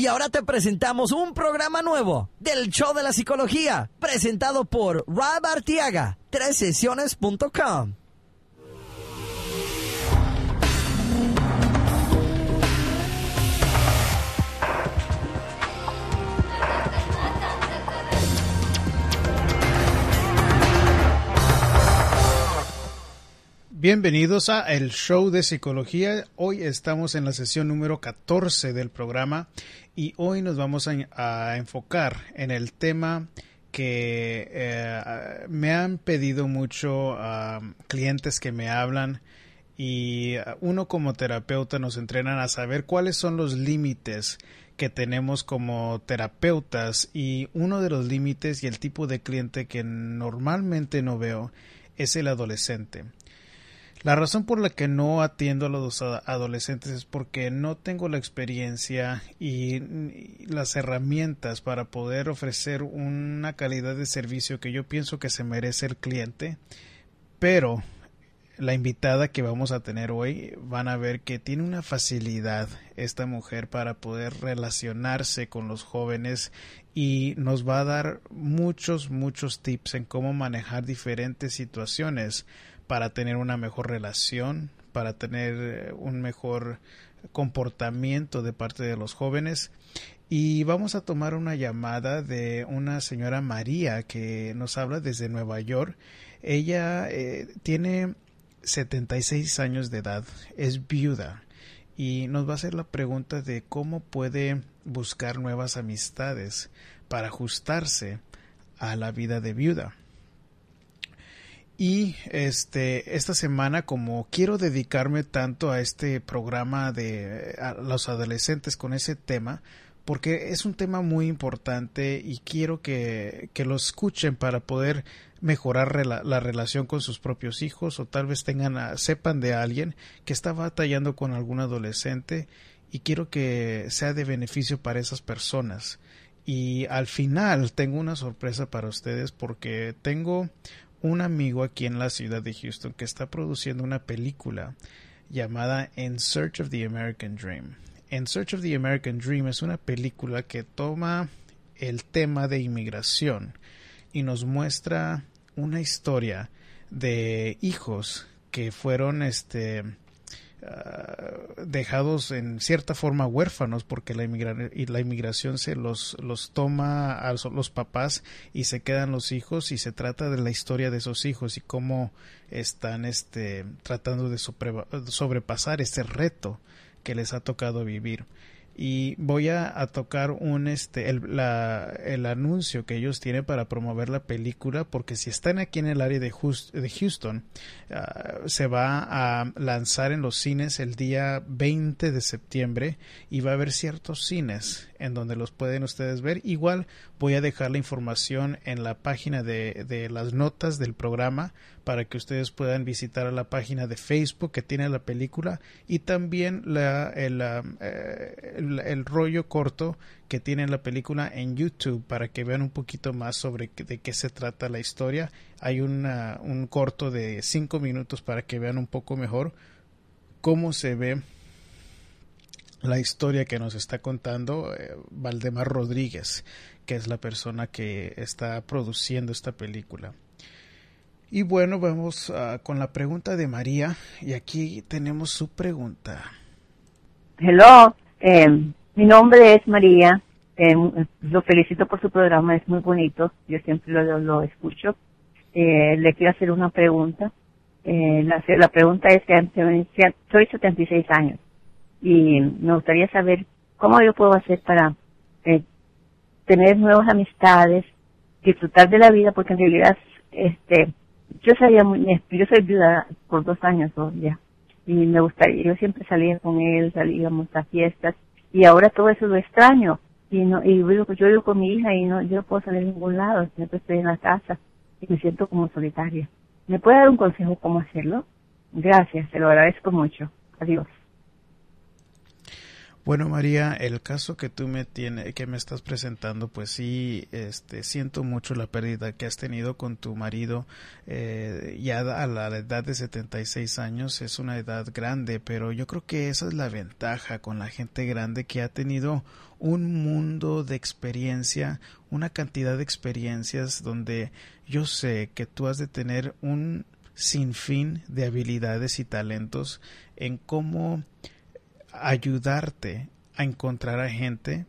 Y ahora te presentamos un programa nuevo del Show de la Psicología, presentado por Rob Artiaga, sesiones.com. Bienvenidos a el show de psicología. Hoy estamos en la sesión número 14 del programa y hoy nos vamos a, enfocar en el tema que eh, me han pedido mucho clientes que me hablan y uno como terapeuta nos entrenan a saber cuáles son los límites que tenemos como terapeutas y uno de los límites y el tipo de cliente que normalmente no veo es el adolescente. La razón por la que no atiendo a los adolescentes es porque no tengo la experiencia y las herramientas para poder ofrecer una calidad de servicio que yo pienso que se merece el cliente, pero la invitada que vamos a tener hoy van a ver que tiene una facilidad esta mujer para poder relacionarse con los jóvenes y nos va a dar muchos, muchos tips en cómo manejar diferentes situaciones para tener una mejor relación, para tener eh, un mejor comportamiento de parte de los jóvenes. Y vamos a tomar una llamada de una señora María que nos habla desde Nueva York. Ella eh, tiene 76 años de edad, es viuda y nos va a hacer la pregunta de cómo puede buscar nuevas amistades para ajustarse a la vida de viuda. Y este, esta semana, como quiero dedicarme tanto a este programa de los adolescentes con ese tema, porque es un tema muy importante y quiero que, que lo escuchen para poder mejorar la relación con sus propios hijos o tal vez tengan sepan de alguien que está batallando con algún adolescente y quiero que sea de beneficio para esas personas. Y al final tengo una sorpresa para ustedes porque tengo un amigo aquí en la ciudad de Houston que está produciendo una película llamada In Search of the American Dream. In Search of the American Dream es una película que toma el tema de inmigración y nos muestra una historia de hijos que fueron este Ah, dejados en cierta forma huérfanos porque la, y la inmigración se los, los toma a los papás y se quedan los hijos y se trata de la historia de esos hijos y cómo están este, tratando de sobrepasar ese reto que les ha tocado vivir y voy a, tocar un este el, el, anuncio que ellos tienen para promover la película porque si están aquí en el área de, de Houston ah, se va a lanzar en los cines el día 20 de septiembre y va a haber ciertos cines en donde los pueden ustedes ver igual voy a dejar la información en la página de, de las notas del programa para que ustedes puedan visitar la página de Facebook que tiene la película y también la, el, eh, el, rollo corto que tiene la película en YouTube para que vean un poquito más sobre de qué se trata la historia. Hay un corto de cinco minutos para que vean un poco mejor cómo se ve la historia que nos está contando eh, Valdemar Rodríguez, que es la persona que está produciendo esta película. Y bueno, vamos ah, con la pregunta de María y aquí tenemos su pregunta. Hello, eh, mi nombre es María. Eh, lo felicito por su programa, es muy bonito. Yo siempre lo, escucho. Eh, le quiero hacer una pregunta. La, la, pregunta es que soy 76 años y me gustaría saber cómo yo puedo hacer para tener nuevas amistades, disfrutar de la vida, porque en realidad este yo salía muy, yo soy viuda por dos años ya y me gustaría, yo siempre salía con él, salíamos a fiestas y ahora todo eso lo extraño y no y yo, yo vivo con mi hija y no yo no puedo salir a ningún lado, siempre estoy en la casa y me siento como solitaria. ¿Me puede dar un consejo cómo hacerlo? Gracias, se lo agradezco mucho. Adiós. Bueno, María, el caso que tú me tiene, que me estás presentando, pues sí, este, siento mucho la pérdida que has tenido con tu marido. Eh, ya a la edad de 76 años es una edad grande, pero yo creo que esa es la ventaja con la gente grande que ha tenido un mundo de experiencia, una cantidad de experiencias donde yo sé que tú has de tener un sinfín de habilidades y talentos en cómo ayudarte a encontrar a gente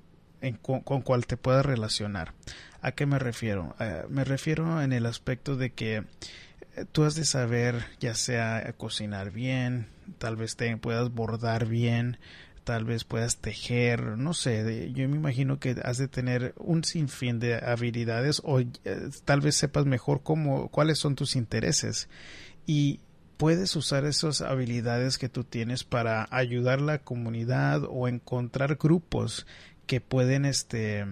con, cual te puedas relacionar. ¿A qué me refiero? Eh, me refiero en el aspecto de que eh, tú has de saber ya sea cocinar bien, tal vez te puedas bordar bien, tal vez puedas tejer, no sé, yo me imagino que has de tener un sinfín de habilidades o eh, tal vez sepas mejor cómo, cuáles son tus intereses y puedes usar esas habilidades que tú tienes para ayudar a la comunidad o encontrar grupos que pueden este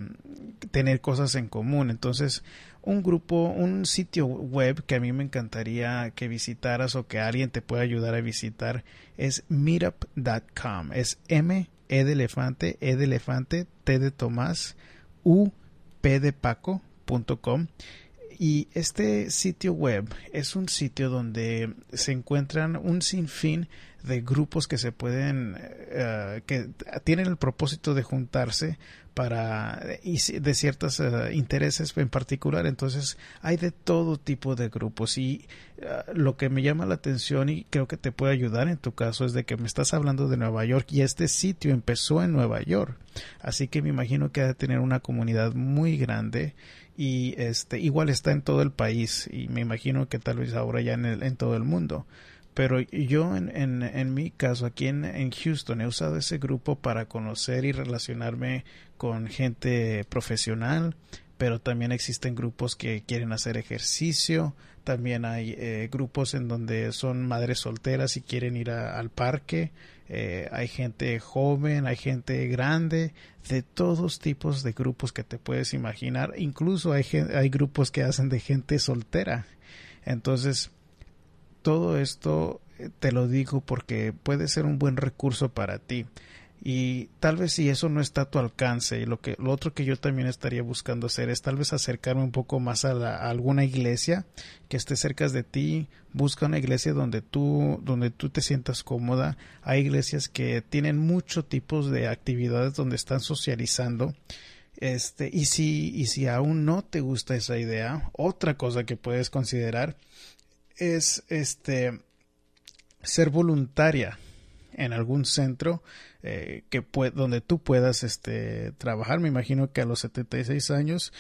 tener cosas en común. Entonces, un grupo, un sitio web que a mí me encantaría que visitaras o que alguien te pueda ayudar a visitar es meetup.com. Es M E de elefante, E de elefante, T de Tomás, U P de Paco.com y este sitio web es un sitio donde se encuentran un sinfín de grupos que se pueden, eh, que tienen el propósito de juntarse para de ciertos eh, intereses en particular. Entonces hay de todo tipo de grupos y eh, lo que me llama la atención y creo que te puede ayudar en tu caso es de que me estás hablando de Nueva York y este sitio empezó en Nueva York. Así que me imagino que ha de tener una comunidad muy grande y este igual está en todo el país y me imagino que tal vez ahora ya en, en todo el mundo pero yo en, en, en mi caso aquí en, en, Houston he usado ese grupo para conocer y relacionarme con gente profesional pero también existen grupos que quieren hacer ejercicio también hay eh, grupos en donde son madres solteras y quieren ir al parque eh, hay gente joven, hay gente grande, de todos tipos de grupos que te puedes imaginar. Incluso hay, hay grupos que hacen de gente soltera. Entonces, todo esto eh, te lo digo porque puede ser un buen recurso para ti. Y tal vez si eso no está a tu alcance y lo que lo otro que yo también estaría buscando hacer es tal vez acercarme un poco más a, alguna iglesia que esté cerca de ti. Busca una iglesia donde tú donde tú te sientas cómoda. Hay iglesias que tienen muchos tipos de actividades donde están socializando. Este y si y si aún no te gusta esa idea otra cosa que puedes considerar es este ser voluntaria en algún centro eh, que donde tú puedas este, trabajar. Me imagino que a los 76 años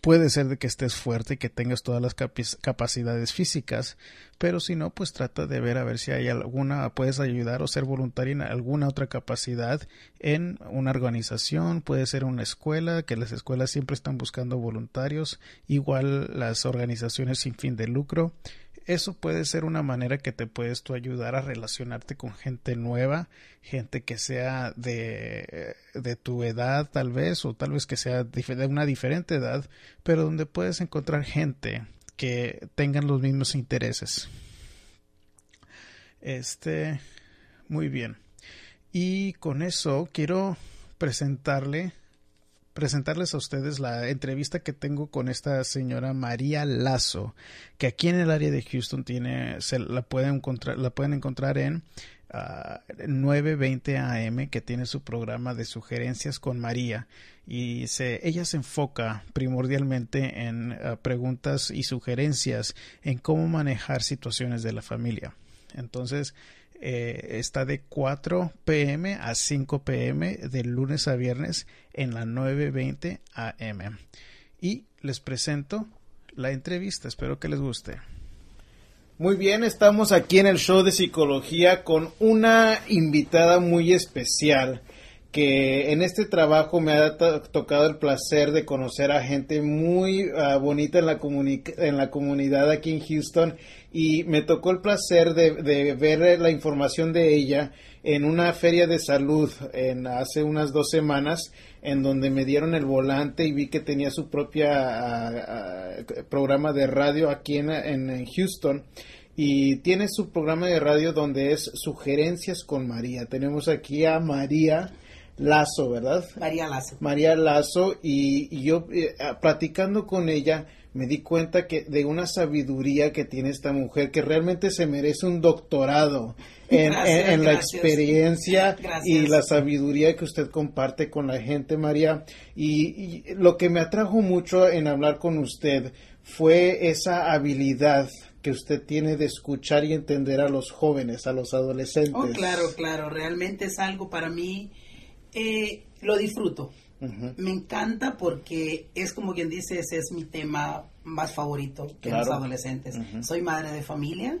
puede ser de que estés fuerte y que tengas todas las capacidades físicas, pero si no, pues trata de ver a ver si hay alguna, puedes ayudar o ser voluntario en alguna otra capacidad en una organización, puede ser una escuela, que las escuelas siempre están buscando voluntarios, igual las organizaciones sin fin de lucro, eso puede ser una manera que te puedes tú ayudar a relacionarte con gente nueva, gente que sea de, de tu edad tal vez, o tal vez que sea de una diferente edad, pero donde puedes encontrar gente que tengan los mismos intereses. Este, muy bien. Y con eso quiero presentarle presentarles a ustedes la entrevista que tengo con esta señora María Lazo, que aquí en el área de Houston tiene, se la pueden encontrar, la pueden encontrar en 920 ah, AM, que tiene su programa de sugerencias con María. Y se, ella se enfoca primordialmente en ah, preguntas y sugerencias en cómo manejar situaciones de la familia. Entonces, eh, está de 4 pm a 5 pm de lunes a viernes en la 9.20 am. Y les presento la entrevista, espero que les guste. Muy bien, estamos aquí en el show de psicología con una invitada muy especial que en este trabajo me ha tocado el placer de conocer a gente muy ah, bonita en la, en la comunidad aquí en Houston y me tocó el placer de, ver la información de ella en una feria de salud en hace unas dos semanas en donde me dieron el volante y vi que tenía su propia ah, ah, programa de radio aquí en, en Houston y tiene su programa de radio donde es sugerencias con María. Tenemos aquí a María Lazo, ¿verdad? María Lazo. María Lazo, y, yo eh, platicando con ella me di cuenta que de una sabiduría que tiene esta mujer que realmente se merece un doctorado en, la experiencia y la sabiduría que usted comparte con la gente, María. y, lo que me atrajo mucho en hablar con usted fue esa habilidad que usted tiene de escuchar y entender a los jóvenes, a los adolescentes. Oh, claro, claro, realmente es algo para mí, eh, lo disfruto. Me encanta porque es como quien dice, ese es mi tema más favorito que los adolescentes. Soy madre de familia,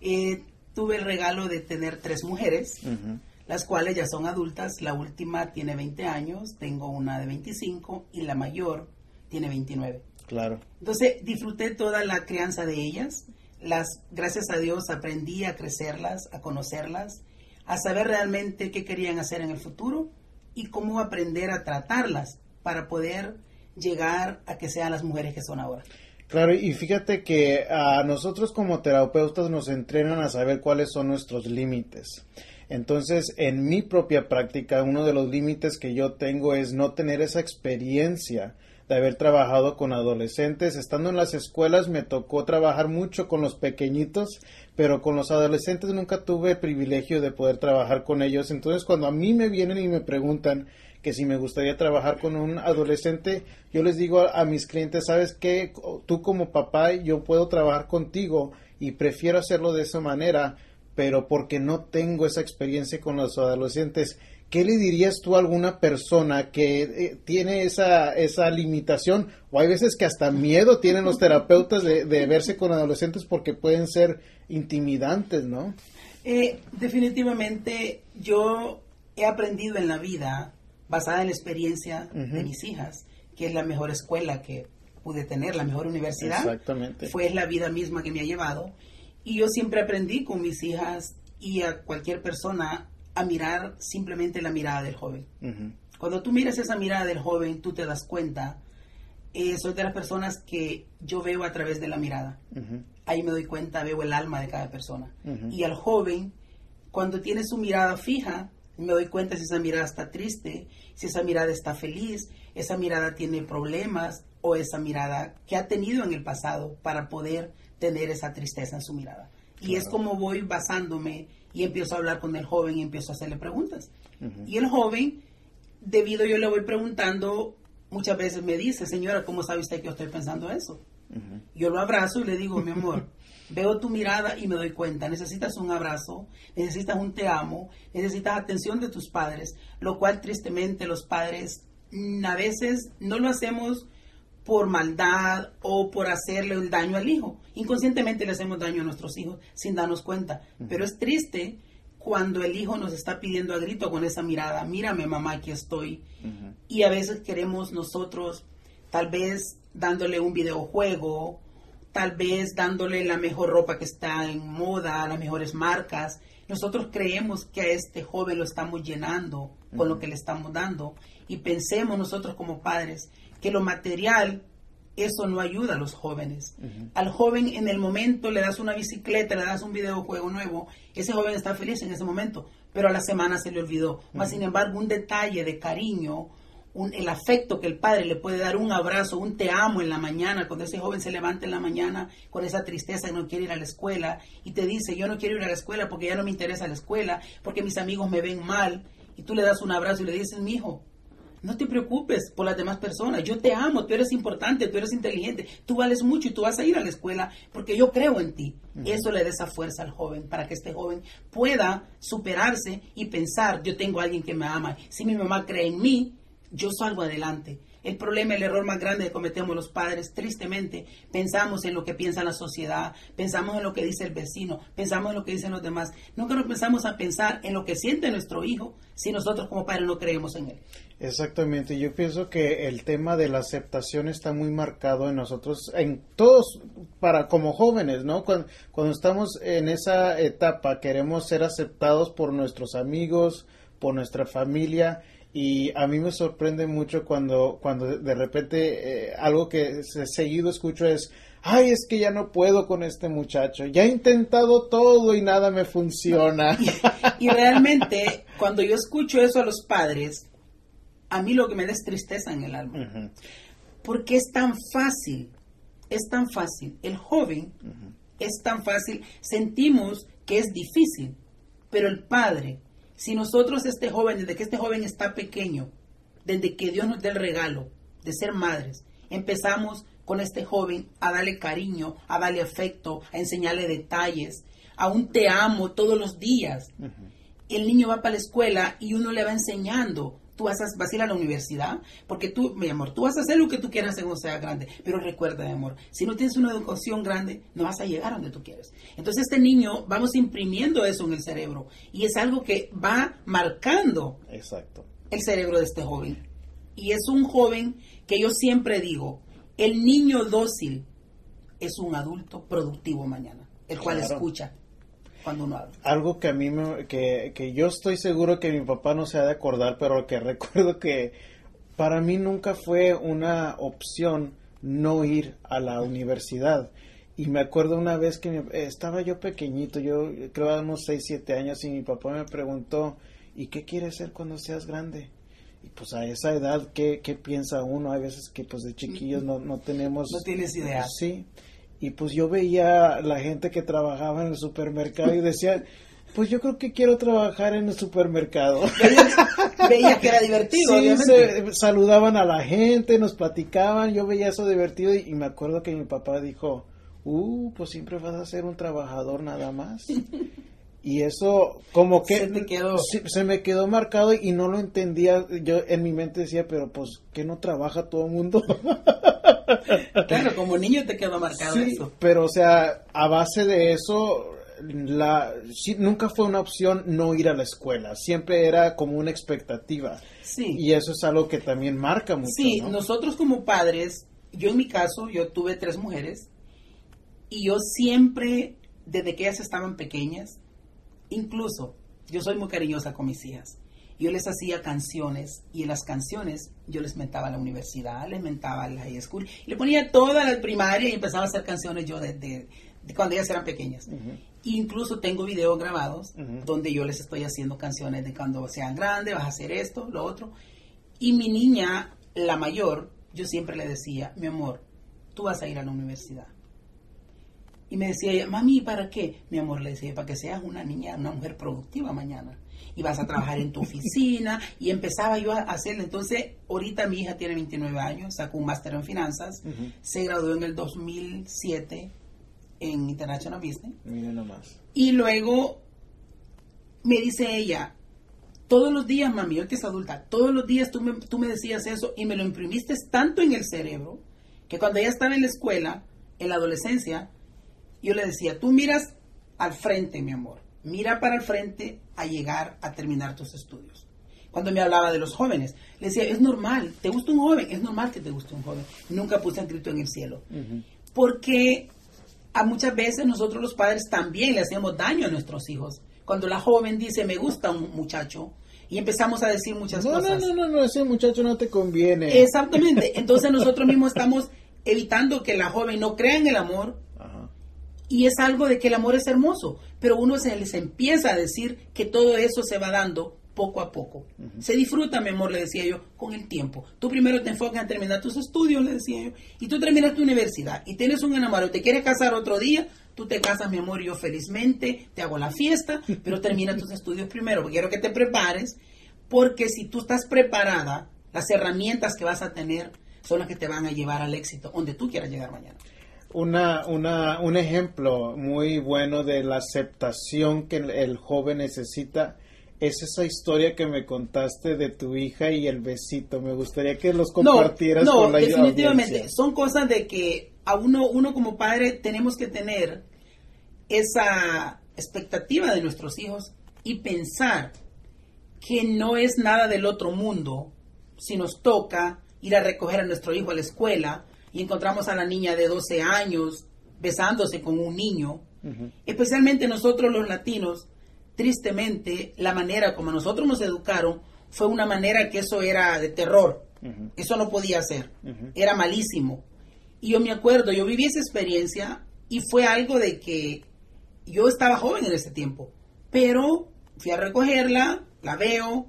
eh, tuve el regalo de tener tres mujeres, las cuales ya son adultas, la última tiene 20 años, tengo una de 25 y la mayor tiene 29. Claro. Entonces disfruté toda la crianza de ellas. Las, gracias a Dios aprendí a crecerlas, a conocerlas, a saber realmente qué querían hacer en el futuro y cómo aprender a tratarlas para poder llegar a que sean las mujeres que son ahora. Claro, y fíjate que a nosotros como terapeutas nos entrenan a saber cuáles son nuestros límites. Entonces, en mi propia práctica, uno de los límites que yo tengo es no tener esa experiencia de haber trabajado con adolescentes. Estando en las escuelas me tocó trabajar mucho con los pequeñitos, pero con los adolescentes nunca tuve el privilegio de poder trabajar con ellos. Entonces cuando a mí me vienen y me preguntan que si me gustaría trabajar con un adolescente, yo les digo a, mis clientes, ¿sabes qué? Tú como papá, yo puedo trabajar contigo y prefiero hacerlo de esa manera, pero porque no tengo esa experiencia con los adolescentes ¿qué le dirías tú a alguna persona que eh, tiene esa, esa limitación? O hay veces que hasta miedo tienen los terapeutas de, verse con adolescentes porque pueden ser intimidantes, ¿no? Eh, definitivamente yo he aprendido en la vida, basada en la experiencia de mis hijas, que es la mejor escuela que pude tener, la mejor universidad. Exactamente. Fue la vida misma que me ha llevado. Y yo siempre aprendí con mis hijas y a cualquier persona a mirar simplemente la mirada del joven. Cuando tú miras esa mirada del joven, tú te das cuenta, eh, soy de las personas que yo veo a través de la mirada. Ahí me doy cuenta, veo el alma de cada persona. Y al joven, cuando tiene su mirada fija, me doy cuenta si esa mirada está triste, si esa mirada está feliz, esa mirada tiene problemas o esa mirada que ha tenido en el pasado para poder tener esa tristeza en su mirada. Y es como voy basándome y empiezo a hablar con el joven y empiezo a hacerle preguntas. Y el joven, debido yo le voy preguntando, muchas veces me dice, señora, ¿cómo sabe usted que yo estoy pensando eso? Yo lo abrazo y le digo, mi amor, veo tu mirada y me doy cuenta, necesitas un abrazo, necesitas un te amo, necesitas atención de tus padres, lo cual tristemente los padres mm, a veces no lo hacemos por maldad o por hacerle un daño al hijo. Inconscientemente le hacemos daño a nuestros hijos sin darnos cuenta. Pero es triste cuando el hijo nos está pidiendo a grito con esa mirada, mírame mamá, aquí estoy. Y a veces queremos nosotros, tal vez dándole un videojuego, tal vez dándole la mejor ropa que está en moda, las mejores marcas. Nosotros creemos que a este joven lo estamos llenando con lo que le estamos dando y pensemos nosotros como padres que lo material, eso no ayuda a los jóvenes. Al joven en el momento le das una bicicleta, le das un videojuego nuevo, ese joven está feliz en ese momento, pero a la semana se le olvidó. Más sin embargo, un detalle de cariño, un, el afecto que el padre le puede dar, un abrazo, un te amo en la mañana, cuando ese joven se levanta en la mañana con esa tristeza y no quiere ir a la escuela y te dice, yo no quiero ir a la escuela porque ya no me interesa la escuela, porque mis amigos me ven mal, y tú le das un abrazo y le dices, mi hijo, no te preocupes por las demás personas. Yo te amo, tú eres importante, tú eres inteligente, tú vales mucho y tú vas a ir a la escuela porque yo creo en ti. Eso le da esa fuerza al joven para que este joven pueda superarse y pensar, yo tengo a alguien que me ama. Si mi mamá cree en mí, yo salgo adelante. El problema, el error más grande que cometemos los padres, tristemente, pensamos en lo que piensa la sociedad, pensamos en lo que dice el vecino, pensamos en lo que dicen los demás. Nunca nos pensamos a pensar en lo que siente nuestro hijo si nosotros como padres no creemos en él. Exactamente, yo pienso que el tema de la aceptación está muy marcado en nosotros, en todos, para como jóvenes, ¿no? Cuando, estamos en esa etapa queremos ser aceptados por nuestros amigos, por nuestra familia, y a mí me sorprende mucho cuando, cuando de repente eh, algo que seguido escucho es, ay, es que ya no puedo con este muchacho, ya he intentado todo y nada me funciona. y realmente, cuando yo escucho eso a los padres, a mí lo que me da es tristeza en el alma. Porque es tan fácil, es tan fácil. El joven es tan fácil. Sentimos que es difícil, pero el padre, si nosotros este joven, desde que este joven está pequeño, desde que Dios nos dé el regalo de ser madres, empezamos con este joven a darle cariño, a darle afecto, a enseñarle detalles, a un te amo todos los días. El niño va para la escuela y uno le va enseñando. Tú vas a, vas a ir a la universidad, porque tú, mi amor, tú vas a hacer lo que tú quieras cuando sea grande. Pero recuerda, mi amor, si no tienes una educación grande, no vas a llegar a donde tú quieres. Entonces, este niño, vamos imprimiendo eso en el cerebro. Y es algo que va marcando Exacto. el cerebro de este joven. Y es un joven que yo siempre digo, el niño dócil es un adulto productivo mañana, el cual Claro. escucha cuando uno habla. Algo que a mí me, que, que yo estoy seguro que mi papá no se ha de acordar, pero que recuerdo que para mí nunca fue una opción no ir a la universidad. Y me acuerdo una vez que mi- estaba yo pequeñito, yo creo a unos 6, 7 años, y mi papá me preguntó, ¿y qué quieres ser cuando seas grande? Y pues a esa edad, ¿qué, qué piensa uno? Hay veces que pues de chiquillos no, no tenemos... No tienes idea. Sí. Y pues yo veía la gente que trabajaba en el supermercado y decía, pues yo creo que quiero trabajar en el supermercado. Veía que era divertido, Sí, obviamente. se- saludaban a la gente, nos platicaban, yo veía eso divertido y, y me acuerdo que mi papá dijo, uh, pues siempre vas a ser un trabajador nada más. Y eso como que Se te quedó. sí, se me quedó marcado y no lo entendía. Yo en mi mente decía, pero pues que no trabaja todo el mundo. Claro, como niño te quedó marcado Sí, eso. pero o sea, a base de eso, la, sí, nunca fue una opción no ir a la escuela, siempre era como una expectativa. Sí. Y eso es algo que también marca mucho. Sí, ¿no? nosotros como padres, yo en mi caso, yo tuve tres mujeres y yo siempre, desde que ellas estaban pequeñas, incluso yo soy muy cariñosa con mis hijas. Yo les hacía canciones y en las canciones yo les mentaba a la universidad, les mentaba a la high school, y le ponía toda la primaria y empezaba a hacer canciones yo desde de cuando ellas eran pequeñas. Incluso tengo videos grabados donde yo les estoy haciendo canciones de cuando sean grandes, vas a hacer esto, lo otro. Y mi niña, la mayor, yo siempre le decía, mi amor, tú vas a ir a la universidad. Y me decía ella, mami, ¿para qué? Mi amor, le decía, para que seas una niña, una mujer productiva mañana. Y vas a trabajar en tu oficina. Y empezaba yo a hacerle. Entonces, ahorita mi hija tiene 29 años, sacó un máster en finanzas, se graduó en el 2007 en International Business. Nomás. Y luego me dice ella, todos los días, mami, hoy que es adulta, todos los días tú me, tú me decías eso y me lo imprimiste tanto en el cerebro que cuando ella estaba en la escuela, en la adolescencia, yo le decía, tú miras al frente, mi amor, mira para el frente a llegar a terminar tus estudios. Cuando me hablaba de los jóvenes, le decía, es normal, te gusta un joven, es normal que te guste un joven. Nunca puse un grito en el cielo. Porque a muchas veces nosotros los padres también le hacemos daño a nuestros hijos. Cuando la joven dice, me gusta un muchacho, y empezamos a decir muchas No, no, cosas. no, no, no, ese muchacho no te conviene. Exactamente. Entonces nosotros mismos estamos evitando que la joven no crea en el amor. Y es algo de que el amor es hermoso, pero uno se les empieza a decir que todo eso se va dando poco a poco. Se disfruta, mi amor, le decía yo, con el tiempo. Tú primero te enfocas en terminar tus estudios, le decía yo, y tú terminas tu universidad y tienes un enamorado, te quieres casar otro día, tú te casas, mi amor, yo felizmente te hago la fiesta, pero termina tus estudios primero, porque quiero que te prepares, porque si tú estás preparada, las herramientas que vas a tener son las que te van a llevar al éxito, donde tú quieras llegar mañana. Una, una, un ejemplo muy bueno de la aceptación que el, el joven necesita es esa historia que me contaste de tu hija y el besito. Me gustaría que los compartieras no, con la definitivamente. audiencia. Son cosas de que a uno, uno como padre tenemos que tener esa expectativa de nuestros hijos y pensar que no es nada del otro mundo si nos toca ir a recoger a nuestro hijo a la escuela y encontramos a la niña de 12 años besándose con un niño. Especialmente nosotros los latinos, tristemente, la manera como nosotros nos educaron fue una manera que eso era de terror. Eso no podía ser. Era malísimo. Y yo me acuerdo, yo viví esa experiencia y fue algo de que yo estaba joven en ese tiempo. Pero fui a recogerla, la veo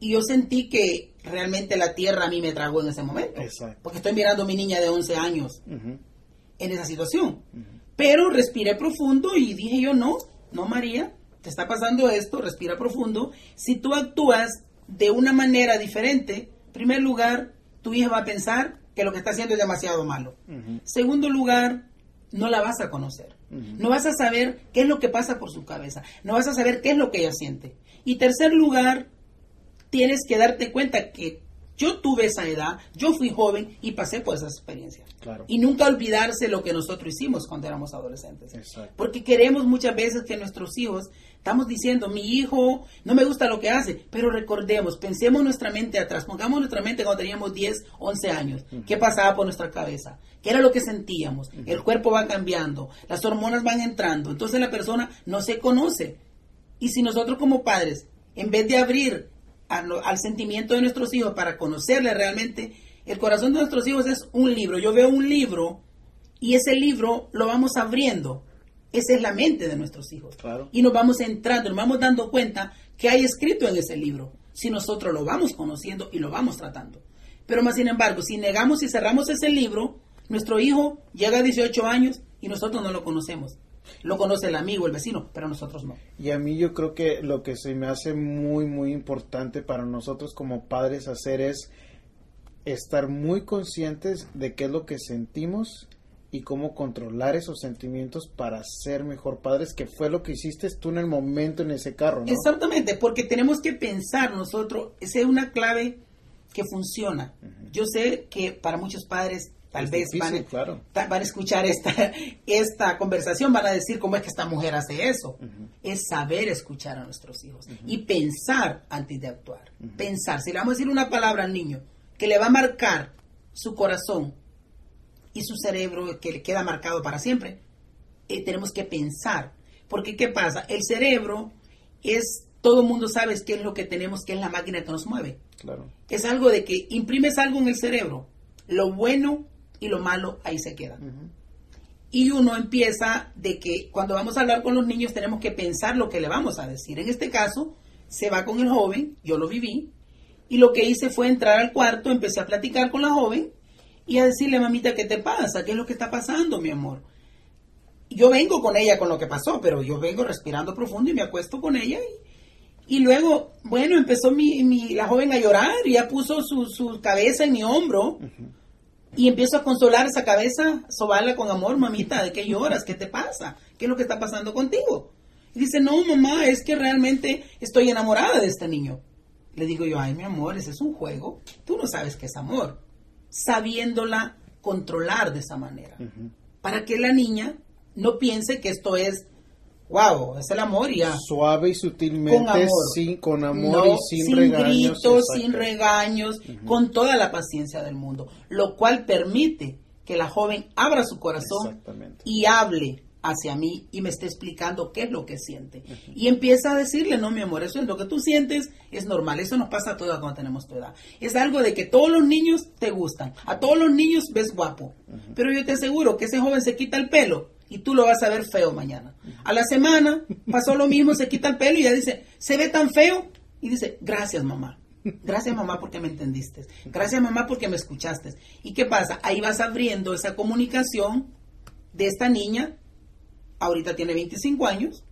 Y yo sentí que realmente la tierra a mí me tragó en ese momento. Exacto. Porque estoy mirando a mi niña de 11 años en esa situación. Pero respiré profundo y dije yo, no, no María, te está pasando esto, respira profundo. Si tú actúas de una manera diferente, en primer lugar, tu hija va a pensar que lo que está haciendo es demasiado malo. Segundo lugar, no la vas a conocer. No vas a saber qué es lo que pasa por su cabeza. No vas a saber qué es lo que ella siente. Y tercer lugar, tienes que darte cuenta que yo tuve esa edad, yo fui joven y pasé por esas experiencias. Y nunca olvidarse lo que nosotros hicimos cuando éramos adolescentes. Porque queremos muchas veces que nuestros hijos, estamos diciendo, mi hijo no me gusta lo que hace, pero recordemos, pensemos nuestra mente atrás, pongamos nuestra mente cuando teníamos 10, 11 años, qué pasaba por nuestra cabeza, qué era lo que sentíamos, el cuerpo va cambiando, las hormonas van entrando, entonces la persona no se conoce. Y si nosotros como padres, en vez de abrir al, sentimiento de nuestros hijos para conocerle realmente. El corazón de nuestros hijos es un libro. Yo veo un libro y ese libro lo vamos abriendo. Esa es la mente de nuestros hijos. Y nos vamos entrando, nos vamos dando cuenta que hay escrito en ese libro. Si nosotros lo vamos conociendo y lo vamos tratando. Pero más sin embargo, si negamos y cerramos ese libro, nuestro hijo llega a 18 años y nosotros no lo conocemos. Lo conoce el amigo, el vecino, pero nosotros no. Y a mí yo creo que lo que se me hace muy, muy importante para nosotros como padres hacer es estar muy conscientes de qué es lo que sentimos y cómo controlar esos sentimientos para ser mejor padres, que fue lo que hiciste tú en el momento en ese carro. ¿no? Exactamente, porque tenemos que pensar nosotros, esa es una clave que funciona. Yo sé que para muchos padres Tal vez van, a escuchar esta, esta conversación, van a decir cómo es que esta mujer hace eso. Es saber escuchar a nuestros hijos y pensar antes de actuar. Pensar. Si le vamos a decir una palabra al niño que le va a marcar su corazón y su cerebro, que le queda marcado para siempre, eh, tenemos que pensar. Porque, ¿qué pasa? El cerebro es, todo el mundo sabe qué es lo que tenemos, que es la máquina que nos mueve. Claro. Es algo de que imprimes algo en el cerebro, lo bueno y lo malo ahí se queda. Y uno empieza de que cuando vamos a hablar con los niños tenemos que pensar lo que le vamos a decir. En este caso, se va con el joven, yo lo viví, y lo que hice fue entrar al cuarto, empecé a platicar con la joven y a decirle, mamita, ¿qué te pasa? ¿Qué es lo que está pasando, mi amor? Yo vengo con ella con lo que pasó, pero yo vengo respirando profundo y me acuesto con ella y, luego, bueno, empezó mi, mi, la joven a llorar y ya puso su, su cabeza en mi hombro. Y empiezo a consolar esa cabeza, sobarla con amor, mamita, ¿de qué lloras? ¿Qué te pasa? ¿Qué es lo que está pasando contigo? Y dice, no, mamá, es que realmente estoy enamorada de este niño. Le digo yo, ay, mi amor, ese es un juego. Tú no sabes qué es amor. Sabiéndola controlar de esa manera. Para que la niña no piense que esto es wow, es el amor ya. Suave y sutilmente, con amor, sin, con amor y sin, sin regaños. gritos, sin regaños, con toda la paciencia del mundo, lo cual permite que la joven abra su corazón y hable hacia mí y me esté explicando qué es lo que siente. Y empieza a decirle, no, mi amor, eso es lo que tú sientes, es normal, eso nos pasa a todas cuando tenemos tu edad. Es algo de que todos los niños te gustan, a todos los niños ves guapo, pero yo te aseguro que ese joven se quita el pelo y tú lo vas a ver feo mañana. A la semana pasó lo mismo, se quita el pelo y ya dice, se ve tan feo. Y dice, gracias mamá. Gracias mamá porque me entendiste. Gracias mamá porque me escuchaste. ¿Y qué pasa? Ahí vas abriendo esa comunicación de esta niña. Ahorita tiene 25 años,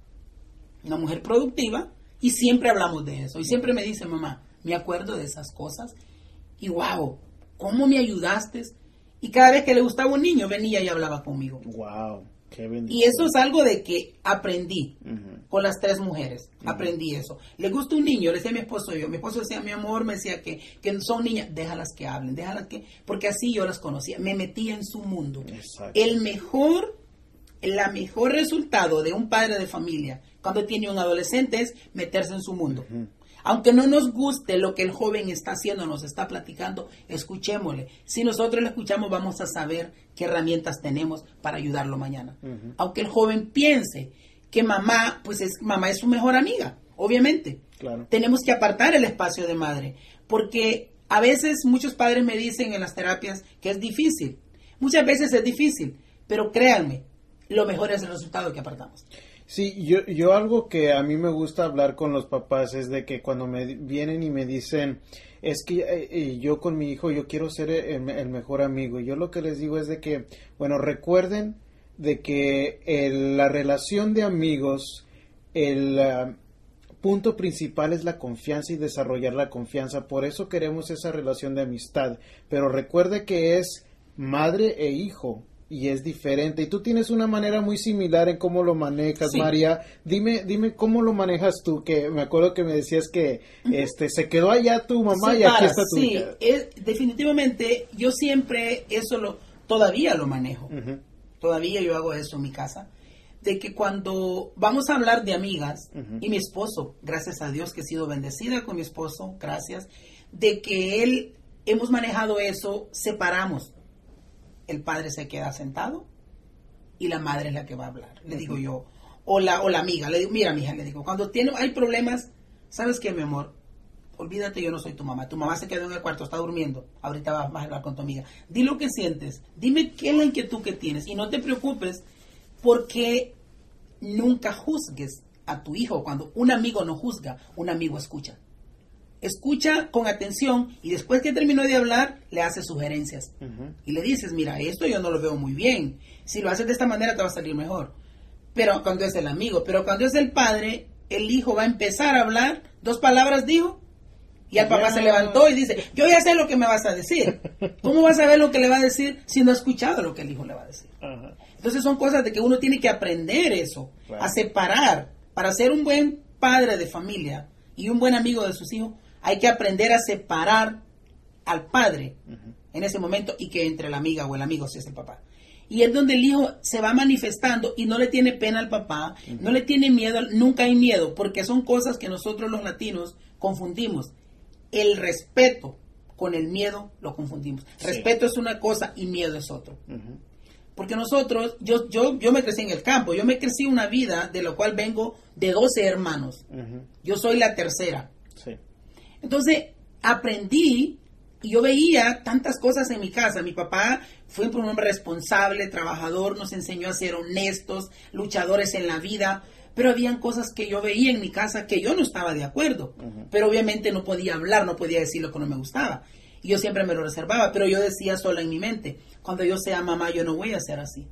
una mujer productiva, y siempre hablamos de eso. Y siempre me dice, mamá, me acuerdo de esas cosas. Y wow, ¿cómo me ayudaste? Y cada vez que le gustaba un niño, venía y hablaba conmigo. Wow. Y eso es algo de que aprendí con las tres mujeres. Aprendí eso. Le gusta un niño, le decía a mi esposo yo. Mi esposo decía, mi amor, me decía que, que son niñas, déjalas que hablen, déjalas que. Porque así yo las conocía. Me metía en su mundo. El mejor, la mejor resultado de un padre de familia cuando tiene un adolescente es meterse en su mundo. Aunque no nos guste lo que el joven está haciendo, nos está platicando, escuchémosle. Si nosotros le escuchamos, vamos a saber qué herramientas tenemos para ayudarlo mañana. Aunque el joven piense que mamá, pues es, mamá es su mejor amiga, obviamente. Tenemos que apartar el espacio de madre, porque a veces muchos padres me dicen en las terapias que es difícil. Muchas veces es difícil, pero créanme, lo mejor es el resultado que apartamos. Sí, yo, yo algo que a mí me gusta hablar con los papás es de que cuando me vienen y me dicen, es que eh, eh, yo con mi hijo yo quiero ser el, mejor amigo. Y yo lo que les digo es de que, bueno, recuerden de que la relación de amigos, el ah, punto principal es la confianza y desarrollar la confianza. Por eso queremos esa relación de amistad. Pero recuerde que es madre e hijo y es diferente. Y tú tienes una manera muy similar en cómo lo manejas, María. Dime, dime cómo lo manejas tú, que me acuerdo que me decías que este se quedó allá tu mamá y aquí está tu Sí, definitivamente yo siempre eso lo todavía lo manejo. Todavía yo hago eso en mi casa. De que cuando vamos a hablar de amigas, y mi esposo, gracias a Dios que he sido bendecida con mi esposo, gracias, de que él hemos manejado eso, separamos el padre se queda sentado y la madre es la que va a hablar. Le digo yo, o la, o la amiga, le digo, mira, mija, le digo, cuando tiene, hay problemas, ¿sabes qué, mi amor? Olvídate, yo no soy tu mamá. Tu mamá se quedó en el cuarto, está durmiendo. Ahorita vas, a hablar con tu amiga. Di lo que sientes. Dime qué es la inquietud que tienes. Y no te preocupes porque nunca juzgues a tu hijo. Cuando un amigo no juzga, un amigo escucha escucha con atención y después que terminó de hablar, le hace sugerencias. Y le dices, mira, esto yo no lo veo muy bien. Si lo haces de esta manera te va a salir mejor. Pero cuando es el amigo, pero cuando es el padre, el hijo va a empezar a hablar, dos palabras dijo, y el papá se levantó y dice, yo ya sé lo que me vas a decir. ¿Cómo vas a ver lo que le va a decir si no ha escuchado lo que el hijo le va a decir? Entonces son cosas de que uno tiene que aprender eso, a separar. Para ser un buen padre de familia y un buen amigo de sus hijos, hay que aprender a separar al padre en ese momento y que entre la amiga o el amigo, si es el papá. Y es donde el hijo se va manifestando y no le tiene pena al papá, no le tiene miedo, nunca hay miedo, porque son cosas que nosotros los latinos confundimos. El respeto con el miedo lo confundimos. Respeto es una cosa y miedo es otro. Porque nosotros, yo, yo, yo me crecí en el campo, yo me crecí una vida de la cual vengo de 12 hermanos. Yo soy la tercera. Entonces aprendí y yo veía tantas cosas en mi casa. Mi papá fue un hombre responsable, trabajador, nos enseñó a ser honestos, luchadores en la vida, pero habían cosas que yo veía en mi casa que yo no estaba de acuerdo, pero obviamente no podía hablar, no podía decir lo que no me gustaba. Y yo siempre me lo reservaba, pero yo decía sola en mi mente, cuando yo sea mamá yo no voy a ser así.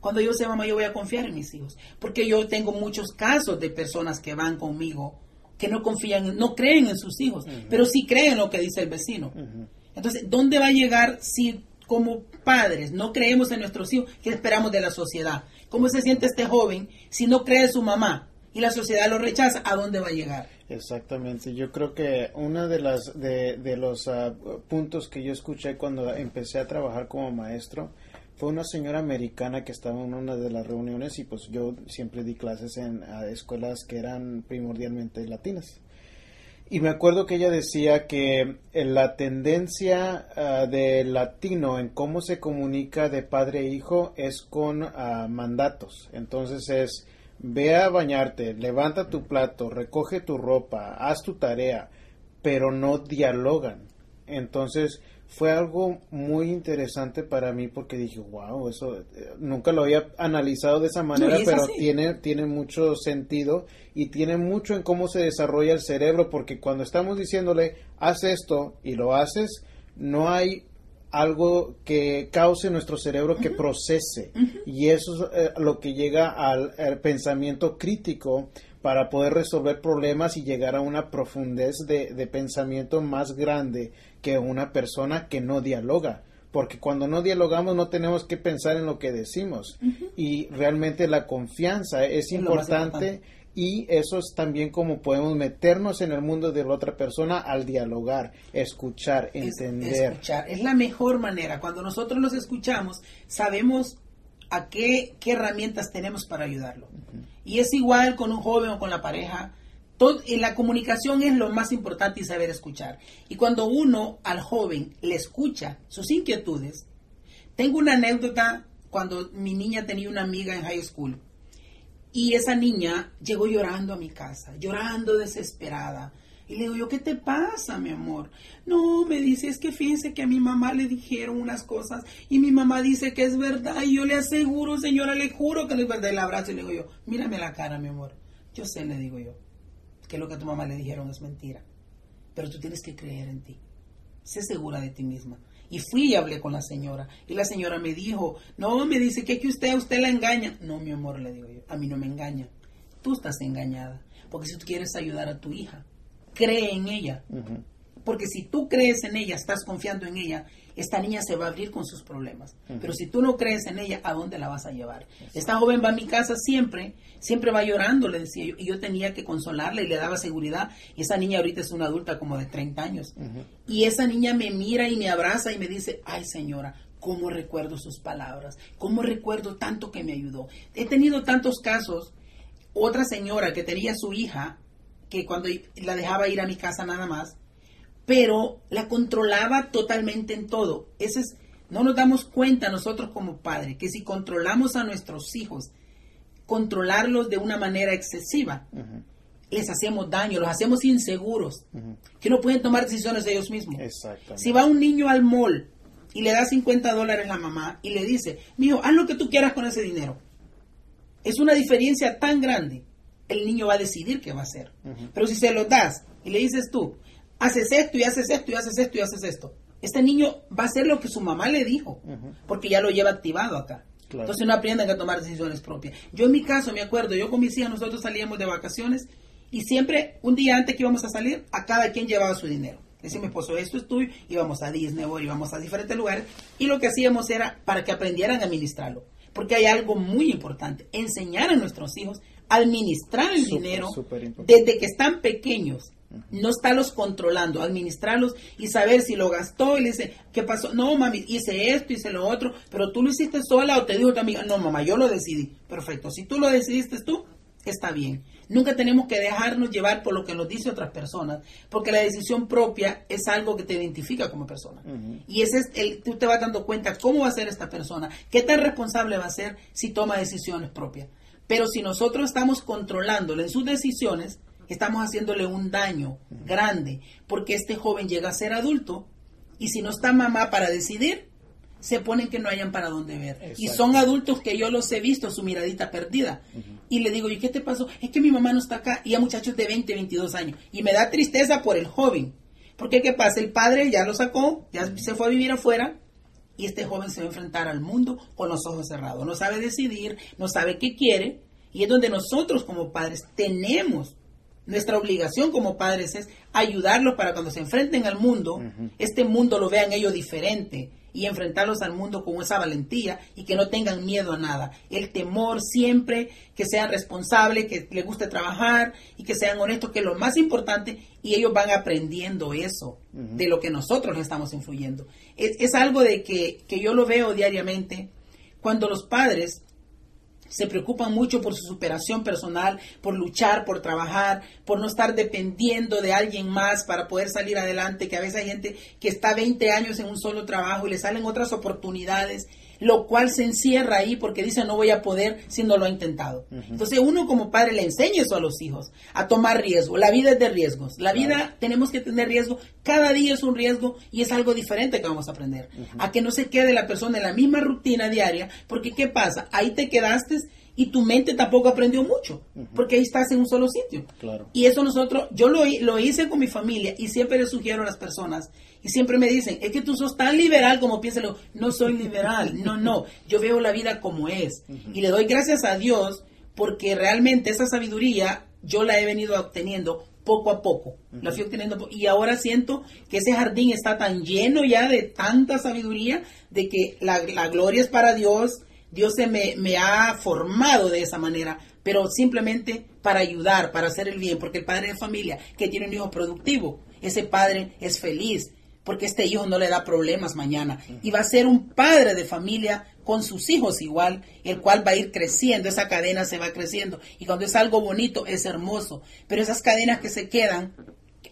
Cuando yo sea mamá yo voy a confiar en mis hijos, porque yo tengo muchos casos de personas que van conmigo que no confían, no creen en sus hijos, pero sí creen lo que dice el vecino. Entonces, ¿dónde va a llegar si como padres no creemos en nuestros hijos? ¿Qué esperamos de la sociedad? ¿Cómo se siente este joven si no cree en su mamá y la sociedad lo rechaza? ¿A dónde va a llegar? Exactamente, yo creo que uno de, las, de, de los ah, puntos que yo escuché cuando empecé a trabajar como maestro una señora americana que estaba en una de las reuniones y pues yo siempre di clases en escuelas que eran primordialmente latinas. Y me acuerdo que ella decía que eh, la tendencia uh, de latino en cómo se comunica de padre e hijo es con ah, mandatos. Entonces es, ve a bañarte, levanta tu plato, recoge tu ropa, haz tu tarea, pero no dialogan. Entonces, fue algo muy interesante para mí porque dije, wow, eso eh, nunca lo había analizado de esa manera, pero tiene, tiene mucho sentido y tiene mucho en cómo se desarrolla el cerebro, porque cuando estamos diciéndole, haz esto y lo haces, no hay algo que cause nuestro cerebro que procese. Y eso es eh, lo que llega al, pensamiento crítico para poder resolver problemas y llegar a una profundez de, de pensamiento más grande que una persona que no dialoga. Porque cuando no dialogamos no tenemos que pensar en lo que decimos. Y realmente la confianza es, importante, y eso es también como podemos meternos en el mundo de la otra persona al dialogar, escuchar, entender. escuchar. Es la mejor manera. Cuando nosotros los escuchamos, sabemos a qué, qué herramientas tenemos para ayudarlo. Y es igual con un joven o con la pareja la comunicación es lo más importante y saber escuchar. Y cuando uno al joven le escucha sus inquietudes, tengo una anécdota cuando mi niña tenía una amiga en high school y esa niña llegó llorando a mi casa, llorando desesperada, Y le digo yo, ¿qué te pasa, mi amor? No, me dice, es que fíjense que a mi mamá le dijeron unas cosas y mi mamá dice que es verdad y yo le aseguro, señora, le juro que no es verdad. Y le abrazo y le digo yo, mírame la cara, mi amor. Yo sé, le digo yo, que lo que a tu mamá le dijeron es mentira. Pero tú tienes que creer en ti. Sé segura de ti misma. Y fui y hablé con la señora. Y la señora me dijo, no, me dice que, que usted, usted la engaña. No, mi amor, le digo yo, a mí no me engaña. Tú estás engañada. Porque si tú quieres ayudar a tu hija, cree en ella. Porque si tú crees en ella, estás confiando en ella, esta niña se va a abrir con sus problemas. Pero si tú no crees en ella, ¿a dónde la vas a llevar? Esta joven va a mi casa siempre, siempre va llorando, le decía yo, y yo tenía que consolarla y le daba seguridad. Y esa niña ahorita es una adulta como de 30 años. Y esa niña me mira y me abraza y me dice, ay señora, ¿cómo recuerdo sus palabras? ¿Cómo recuerdo tanto que me ayudó? He tenido tantos casos. Otra señora que tenía su hija, que cuando la dejaba ir a mi casa nada más, pero la controlaba totalmente en todo. Ese es, no nos damos cuenta nosotros como padres que si controlamos a nuestros hijos, controlarlos de una manera excesiva, les hacemos daño, los hacemos inseguros, que no pueden tomar decisiones de ellos mismos. Si va un niño al mall y le da 50 dólares a la mamá y le dice, mijo, haz lo que tú quieras con ese dinero. Es una diferencia tan grande. El niño va a decidir qué va a hacer. Pero si se lo das y le dices tú, haces esto y haces esto y haces esto y haces esto. Este niño va a hacer lo que su mamá le dijo, porque ya lo lleva activado acá. Entonces no aprenden a tomar decisiones propias. Yo en mi caso me acuerdo, yo con mis hijas nosotros salíamos de vacaciones y siempre un día antes que íbamos a salir, a cada quien llevaba su dinero. Decía mi esposo, esto es tuyo, íbamos a Disney o íbamos a diferentes lugares y lo que hacíamos era para que aprendieran a administrarlo. Porque hay algo muy importante, enseñar a nuestros hijos administrar el dinero desde que están pequeños no estarlos controlando, administrarlos y saber si lo gastó y le dice, ¿qué pasó? No, mami, hice esto, hice lo otro, pero tú lo hiciste sola o te dijo tu amiga, no, mamá, yo lo decidí. Perfecto, si tú lo decidiste tú, está bien. Nunca tenemos que dejarnos llevar por lo que nos dice otras personas, porque la decisión propia es algo que te identifica como persona. Y ese es el, tú te vas dando cuenta cómo va a ser esta persona, qué tan responsable va a ser si toma decisiones propias. Pero si nosotros estamos controlándolo en sus decisiones, estamos haciéndole un daño grande, porque este joven llega a ser adulto y si no está mamá para decidir, se ponen que no hayan para dónde ver. Y son adultos que yo los he visto, su miradita perdida. Y le digo, ¿y qué te pasó? Es que mi mamá no está acá. Y a muchachos de 20, 22 años. Y me da tristeza por el joven. Porque ¿qué pasa? El padre ya lo sacó, ya se fue a vivir afuera. Y este joven se va a enfrentar al mundo con los ojos cerrados. No sabe decidir, no sabe qué quiere. Y es donde nosotros como padres tenemos nuestra obligación como padres es ayudarlos para cuando se enfrenten al mundo, este mundo lo vean ellos diferente y enfrentarlos al mundo con esa valentía y que no tengan miedo a nada. El temor siempre, que sean responsables, que les guste trabajar y que sean honestos, que es lo más importante, y ellos van aprendiendo eso de lo que nosotros estamos influyendo. Es, algo de que, que yo lo veo diariamente cuando los padres se preocupan mucho por su superación personal, por luchar, por trabajar, por no estar dependiendo de alguien más para poder salir adelante, que a veces hay gente que está 20 años en un solo trabajo y le salen otras oportunidades lo cual se encierra ahí porque dice no voy a poder si no lo ha intentado. Entonces uno como padre le enseña eso a los hijos, a tomar riesgo. La vida es de riesgos. La vida tenemos que tener riesgo. Cada día es un riesgo y es algo diferente que vamos a aprender. A que no se quede la persona en la misma rutina diaria, porque ¿qué pasa? Ahí te quedaste y tu mente tampoco aprendió mucho, porque ahí estás en un solo sitio. Claro. Y eso nosotros, yo lo, lo hice con mi familia y siempre le sugiero a las personas, y siempre me dicen, es que tú sos tan liberal como piénsalo, no soy liberal, no, no, yo veo la vida como es. Y le doy gracias a Dios porque realmente esa sabiduría yo la he venido obteniendo poco a poco. La fui obteniendo y ahora siento que ese jardín está tan lleno ya de tanta sabiduría de que la, la gloria es para Dios, Dios se me, me ha formado de esa manera, pero simplemente para ayudar, para hacer el bien, porque el padre de familia que tiene un hijo productivo, ese padre es feliz, porque este hijo no le da problemas mañana. Y va a ser un padre de familia con sus hijos igual, el cual va a ir creciendo, esa cadena se va creciendo. Y cuando es algo bonito, es hermoso. Pero esas cadenas que se quedan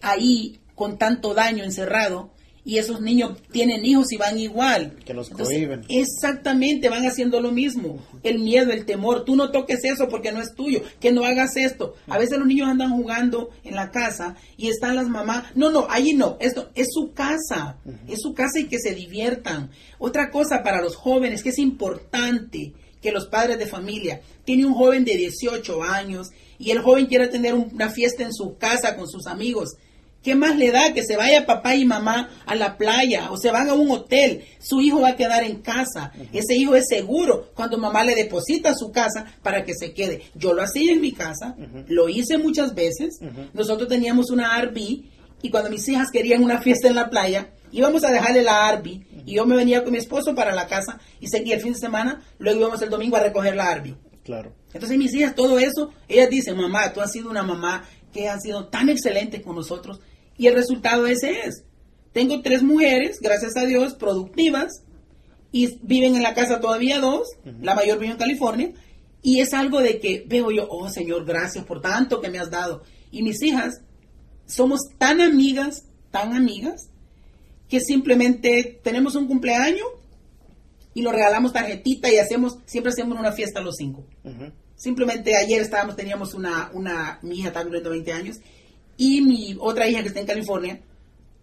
ahí con tanto daño encerrado, y esos niños tienen hijos y van igual. Que los cohiben. Exactamente, van haciendo lo mismo. El miedo, el temor, tú no toques eso porque no es tuyo, que no hagas esto. A veces los niños andan jugando en la casa y están las mamás, no, no, allí no, esto es su casa, es su casa y que se diviertan. Otra cosa para los jóvenes que es importante que los padres de familia, tiene un joven de 18 años y el joven quiere tener una fiesta en su casa con sus amigos ¿Qué más le da que se vaya papá y mamá a la playa o se van a un hotel? Su hijo va a quedar en casa. Ese hijo es seguro cuando mamá le deposita su casa para que se quede. Yo lo hacía en mi casa, lo hice muchas veces. Nosotros teníamos una RV y cuando mis hijas querían una fiesta en la playa, íbamos a dejarle la RV y yo me venía con mi esposo para la casa y seguía el fin de semana, luego íbamos el domingo a recoger la RV. Claro. Entonces mis hijas, todo eso, ellas dicen, mamá, tú has sido una mamá que ha sido tan excelente con nosotros y el resultado ese es. Tengo tres mujeres, gracias a Dios, productivas, y viven en la casa todavía dos, la mayor vive en California, y es algo de que veo yo, oh Señor, gracias por tanto que me has dado. Y mis hijas somos tan amigas, tan amigas, que simplemente tenemos un cumpleaños y lo regalamos tarjetita y hacemos, siempre hacemos una fiesta a los cinco. Simplemente ayer estábamos, teníamos una, una, mi hija está cumpliendo 20 años y mi otra hija que está en California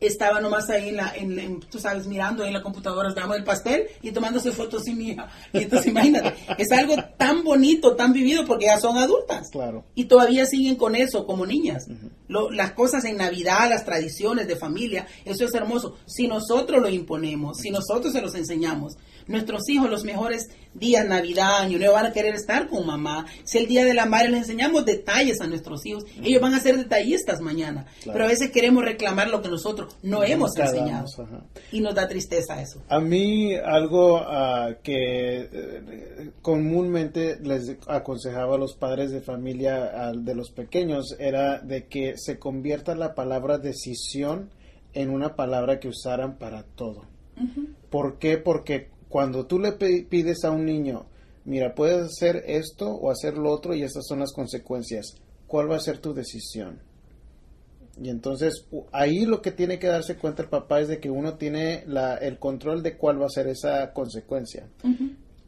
estaba nomás ahí en la, en, tú sabes, mirando en la computadora, estábamos el pastel y tomándose fotos sin mi hija. Y entonces imagínate, es algo tan bonito, tan vivido, porque ya son adultas. Claro. Y todavía siguen con eso, como niñas. las cosas en Navidad, las tradiciones de familia, eso es hermoso. Si nosotros lo imponemos, si nosotros se los enseñamos, nuestros hijos los mejores días, Navidad, Año Nuevo, van a querer estar con mamá. Si el día de la madre les enseñamos detalles a nuestros hijos, ellos van a ser detallistas mañana. Pero a veces queremos reclamar lo que nosotros no, hemos enseñado. y nos da tristeza eso. A mí algo ah, que eh, comúnmente les aconsejaba a los padres de familia de los pequeños era de que se convierta la palabra decisión en una palabra que usaran para todo. ¿Por qué? Porque cuando tú le pides a un niño, mira, puedes hacer esto o hacer lo otro y estas son las consecuencias, ¿cuál va a ser tu decisión? Y entonces ahí lo que tiene que darse cuenta el papá es de que uno tiene la, el control de cuál va a ser esa consecuencia.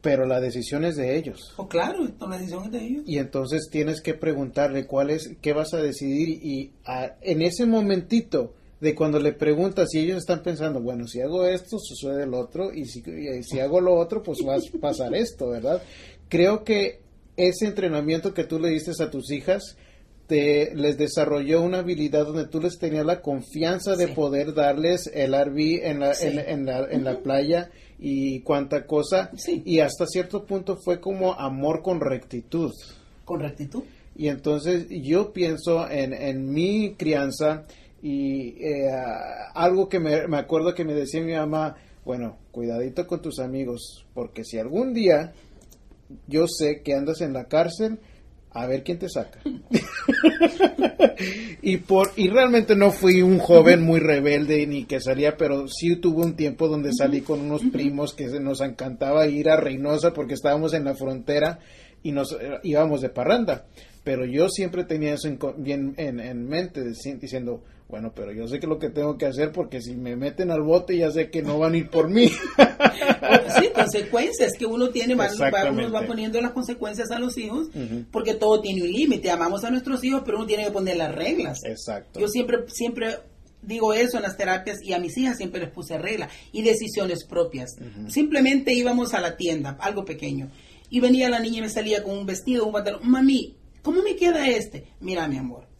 Pero la decisión es de ellos. Oh, claro, la decisión es de ellos. Y entonces tienes que preguntarle cuál es, qué vas a decidir y en ese momentito de cuando le preguntas si ellos están pensando, bueno, si hago esto, sucede el otro, y si, si hago lo otro, pues va a pasar esto, ¿verdad? Creo que ese entrenamiento que tú le diste a tus hijas, te, les desarrolló una habilidad donde tú les tenías la confianza de poder darles el RV en la, en, la, en la playa y cuánta cosa. Y hasta cierto punto fue como amor con rectitud. ¿Con rectitud? Y entonces yo pienso en, en mi crianza y eh, algo que me, me acuerdo que me decía mi mamá, bueno, cuidadito con tus amigos, porque si algún día yo sé que andas en la cárcel, a ver quién te saca. y por y realmente no fui un joven muy rebelde ni que salía, pero sí tuve un tiempo donde salí con unos primos que nos encantaba ir a Reynosa porque estábamos en la frontera y nos eh, íbamos de parranda. Pero yo siempre tenía eso en, bien en, en mente, diciendo, bueno, pero yo sé que lo que tengo que hacer porque si me meten al bote ya sé que no van a ir por mí. sí, consecuencias que uno tiene, uno va poniendo las consecuencias a los hijos porque todo tiene un límite. Amamos a nuestros hijos, pero uno tiene que poner las reglas. Exacto. Yo siempre, siempre digo eso en las terapias y a mis hijas siempre les puse reglas y decisiones propias. Simplemente íbamos a la tienda, algo pequeño, y venía la niña y me salía con un vestido, un pantalón. Mami, ¿cómo me queda este? Mira, mi amor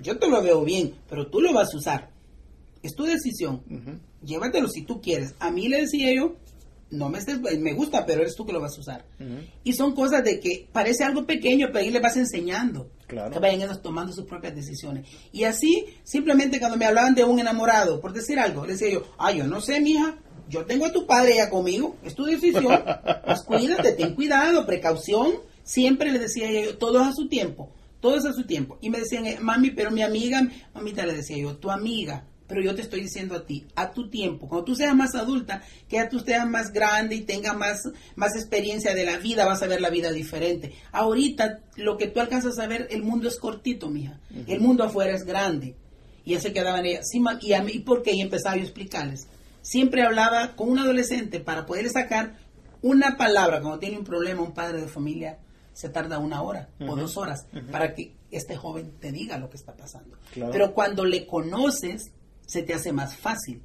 yo te lo veo bien, pero tú lo vas a usar. Es tu decisión. Llévatelo si tú quieres. A mí le decía yo, no me estés, me gusta, pero eres tú que lo vas a usar. Y son cosas de que parece algo pequeño, pero ahí le vas enseñando. Claro. Que vayan ellos tomando sus propias decisiones. Y así, simplemente cuando me hablaban de un enamorado, por decir algo, le decía yo, ah, yo no sé, mija, yo tengo a tu padre ya conmigo, es tu decisión, pues cuídate, ten cuidado, precaución. Siempre le decía yo, todo a su tiempo todo eso a su tiempo. Y me decían, eh, mami, pero mi amiga, mamita le decía yo, tu amiga, pero yo te estoy diciendo a ti, a tu tiempo, cuando tú seas más adulta, que ya tú seas más grande y tenga más, más experiencia de la vida, vas a ver la vida diferente. Ahorita, lo que tú alcanzas a ver, el mundo es cortito, mija. El mundo afuera es grande. Y se quedaba en ella. Sí, y, a mí, ¿y por qué? Y empezaba yo a explicarles. Siempre hablaba con un adolescente para poder sacar una palabra. Cuando tiene un problema, un padre de familia se tarda una hora o dos horas para que este joven te diga lo que está pasando. Claro. Pero cuando le conoces, se te hace más fácil.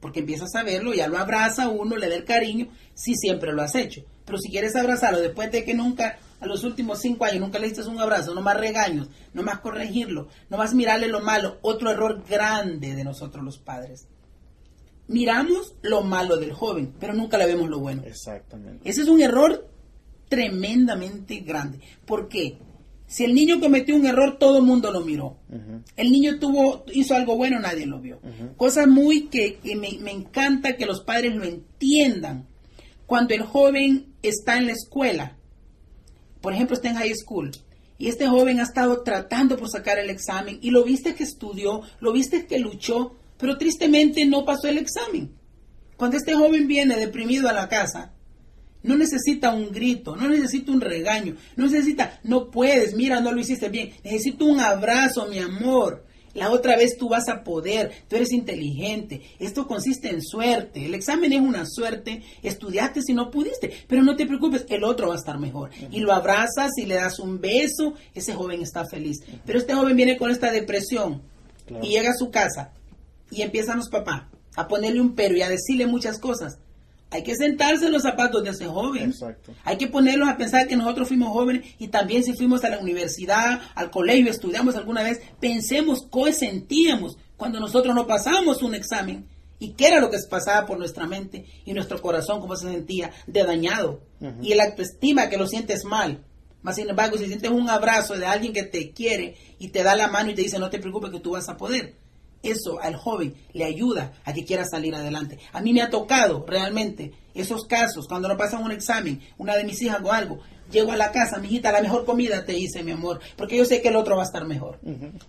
Porque empiezas a verlo, ya lo abraza uno, le da el cariño, si siempre lo has hecho. Pero si quieres abrazarlo después de que nunca, a los últimos cinco años, nunca le diste un abrazo, no más regaños, no más corregirlo, no más mirarle lo malo, otro error grande de nosotros los padres. Miramos lo malo del joven, pero nunca le vemos lo bueno. Exactamente. Ese es un error tremendamente grande. ¿Por qué? Si el niño cometió un error, todo el mundo lo miró. El niño tuvo, hizo algo bueno, nadie lo vio. Cosas muy que, que me, me encanta que los padres lo entiendan. Cuando el joven está en la escuela, por ejemplo, está en high school, y este joven ha estado tratando por sacar el examen, y lo viste que estudió, lo viste que luchó, pero tristemente no pasó el examen. Cuando este joven viene deprimido a la casa, no necesita un grito, no necesita un regaño, no necesita, no puedes, mira, no lo hiciste bien, necesito un abrazo, mi amor. La otra vez tú vas a poder, tú eres inteligente. Esto consiste en suerte. El examen es una suerte. Estudiaste si no pudiste, pero no te preocupes, el otro va a estar mejor. Y lo abrazas y le das un beso, ese joven está feliz. Pero este joven viene con esta depresión Claro. y llega a su casa y empiezan los papás a ponerle un pero y a decirle muchas cosas. Hay que sentarse en los zapatos de ese joven. Exacto. Hay que ponerlos a pensar que nosotros fuimos jóvenes y también si fuimos a la universidad, al colegio, estudiamos alguna vez, pensemos qué sentíamos cuando nosotros no pasamos un examen y qué era lo que pasaba por nuestra mente y nuestro corazón, cómo se sentía de dañado. Y el autoestima que lo sientes mal. Más sin embargo, si sientes un abrazo de alguien que te quiere y te da la mano y te dice no te preocupes que tú vas a poder, eso al joven le ayuda a que quiera salir adelante. A mí me ha tocado realmente esos casos, cuando no pasan un examen, una de mis hijas o algo, llego a la casa, mi hijita, la mejor comida te hice, mi amor, porque yo sé que el otro va a estar mejor.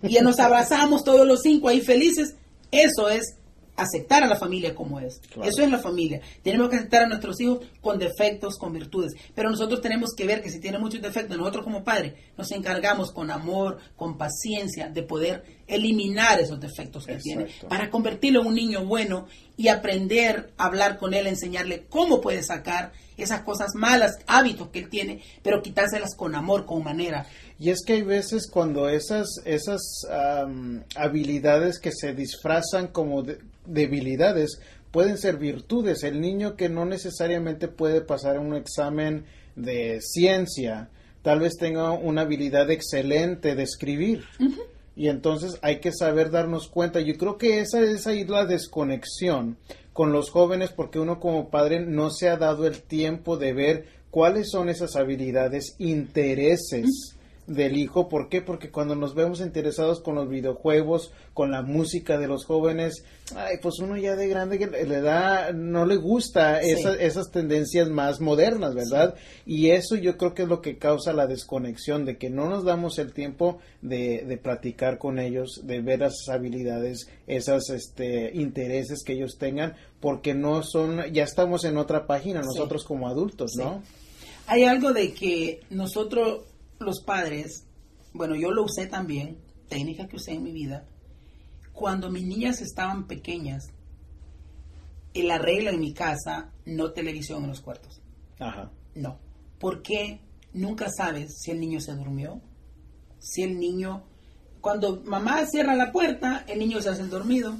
Y nos abrazamos todos los cinco ahí felices. Eso es aceptar a la familia como es. Claro. Eso es la familia. Tenemos que aceptar a nuestros hijos con defectos, con virtudes. Pero nosotros tenemos que ver que si tienen muchos defectos, nosotros como padres nos encargamos con amor, con paciencia, de poder eliminar esos defectos que tiene para convertirlo en un niño bueno y aprender a hablar con él, enseñarle cómo puede sacar esas cosas malas, hábitos que él tiene, pero quitárselas con amor, con manera. Y es que hay veces cuando esas, esas am, habilidades que se disfrazan como de- debilidades pueden ser virtudes. El niño que no necesariamente puede pasar un examen de ciencia, tal vez tenga una habilidad excelente de escribir. Y entonces hay que saber darnos cuenta. Yo creo que esa es ahí la desconexión con los jóvenes porque uno como padre no se ha dado el tiempo de ver cuáles son esas habilidades, intereses del hijo. ¿Por qué? Porque cuando nos vemos interesados con los videojuegos, con la música de los jóvenes, ay, pues uno ya de grande que le da, no le gusta Sí. esas tendencias más modernas, ¿verdad? Y eso yo creo que es lo que causa la desconexión, de que no nos damos el tiempo de, de platicar con ellos, de ver esas habilidades, esos este, intereses que ellos tengan, porque no son, ya estamos en otra página Sí. nosotros como adultos. ¿no? Hay algo de que nosotros, los padres, bueno, yo lo usé también, técnica que usé en mi vida, cuando mis niñas estaban pequeñas, en la regla en mi casa, no televisión en los cuartos. Ajá. No. Porque nunca sabes si el niño se durmió, si el niño... Cuando mamá cierra la puerta, el niño se hace el dormido.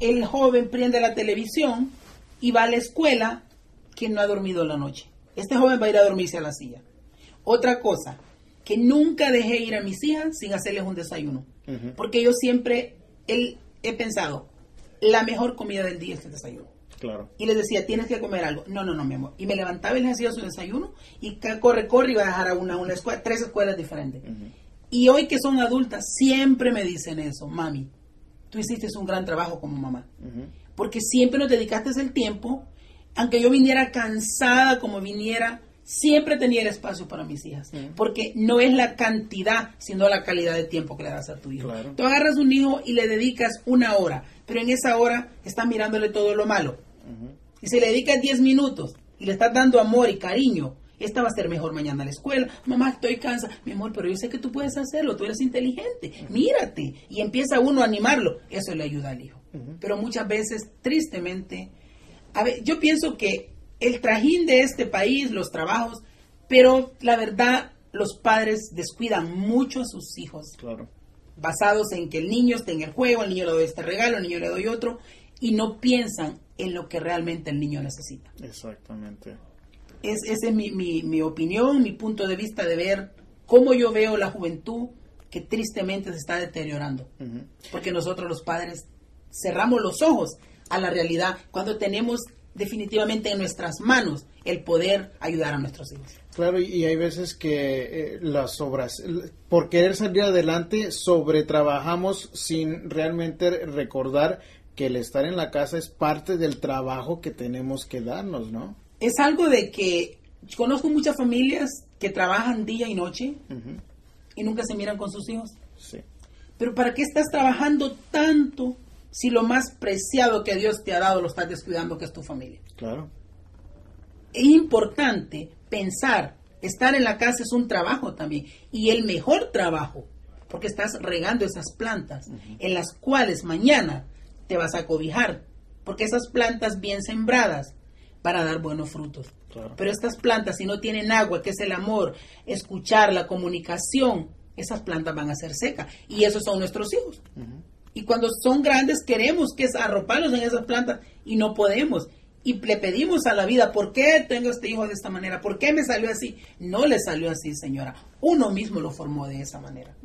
El joven prende la televisión y va a la escuela que no ha dormido la noche. Este joven va a ir a dormirse a la silla. Otra cosa, que nunca dejé ir a mis hijas sin hacerles un desayuno. Porque yo siempre el- he pensado, la mejor comida del día es el desayuno Claro. y les decía, tienes que comer algo. No, no, no, mi amor. Y me levantaba y les hacía su desayuno y corre, corre, iba a dejar a una, una escuela, tres escuelas diferentes. Y hoy que son adultas, siempre me dicen eso, mami, tú hiciste un gran trabajo como mamá. Porque siempre nos dedicaste el tiempo, aunque yo viniera cansada como viniera, siempre tenía el espacio para mis hijas. Porque no es la cantidad, sino la calidad de tiempo que le das a tu hijo. Claro. Tú agarras un hijo y le dedicas una hora, pero en esa hora estás mirándole todo lo malo. Y si le dedicas 10 minutos y le estás dando amor y cariño esta va a ser mejor mañana a la escuela, mamá estoy cansada, mi amor, pero yo sé que tú puedes hacerlo, tú eres inteligente, mírate, y empieza uno a animarlo, eso le ayuda al hijo. Pero muchas veces, tristemente, a ver, yo pienso que el trajín de este país, los trabajos, pero la verdad, los padres descuidan mucho a sus hijos. Claro. Basados en que el niño esté en el juego, el niño le doy este regalo, el niño le doy otro, y no piensan en lo que realmente el niño necesita. Exactamente. Es, esa es mi, mi, mi opinión, mi punto de vista de ver cómo yo veo la juventud que tristemente se está deteriorando. Porque nosotros los padres cerramos los ojos a la realidad cuando tenemos definitivamente en nuestras manos el poder ayudar a nuestros hijos. Claro, y hay veces que eh, las obras, por querer salir adelante, sobretrabajamos sin realmente recordar que el estar en la casa es parte del trabajo que tenemos que darnos, ¿no? Es algo de que conozco muchas familias que trabajan día y noche y nunca se miran con sus hijos. Sí. Pero ¿para qué estás trabajando tanto si lo más preciado que Dios te ha dado lo estás descuidando, que es tu familia? Claro. Es importante pensar, estar en la casa es un trabajo también, y el mejor trabajo, porque estás regando esas plantas, en las cuales mañana te vas a cobijar, porque esas plantas bien sembradas van a dar buenos frutos. Claro. Pero estas plantas, si no tienen agua, que es el amor, escuchar, la comunicación, esas plantas van a ser secas. Y esos son nuestros hijos. Y cuando son grandes queremos que es arroparlos en esas plantas y no podemos. Y le pedimos a la vida, ¿por qué tengo este hijo de esta manera? ¿Por qué me salió así? No le salió así, señora. Uno mismo lo formó de esa manera.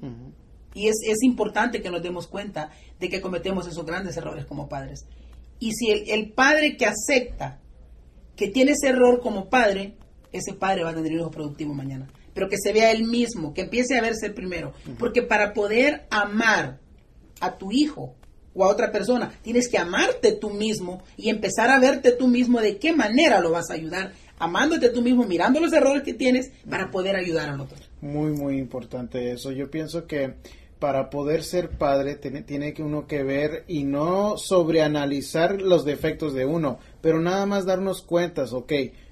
Y es, es, importante que nos demos cuenta de que cometemos esos grandes errores como padres. Y si el, el, padre que acepta que tiene ese error como padre, ese padre va a tener un hijo productivo mañana. Pero que se vea él mismo, que empiece a verse primero. Uh -huh. Porque para poder amar a tu hijo o a otra persona, tienes que amarte tú mismo y empezar a verte tú mismo de qué manera lo vas a ayudar, amándote tú mismo, mirando los errores que tienes para poder ayudar al otro. Muy, muy importante eso. Yo pienso que para poder ser padre tiene, tiene que uno que ver y no sobreanalizar los defectos de uno, pero nada más darnos cuentas, ok,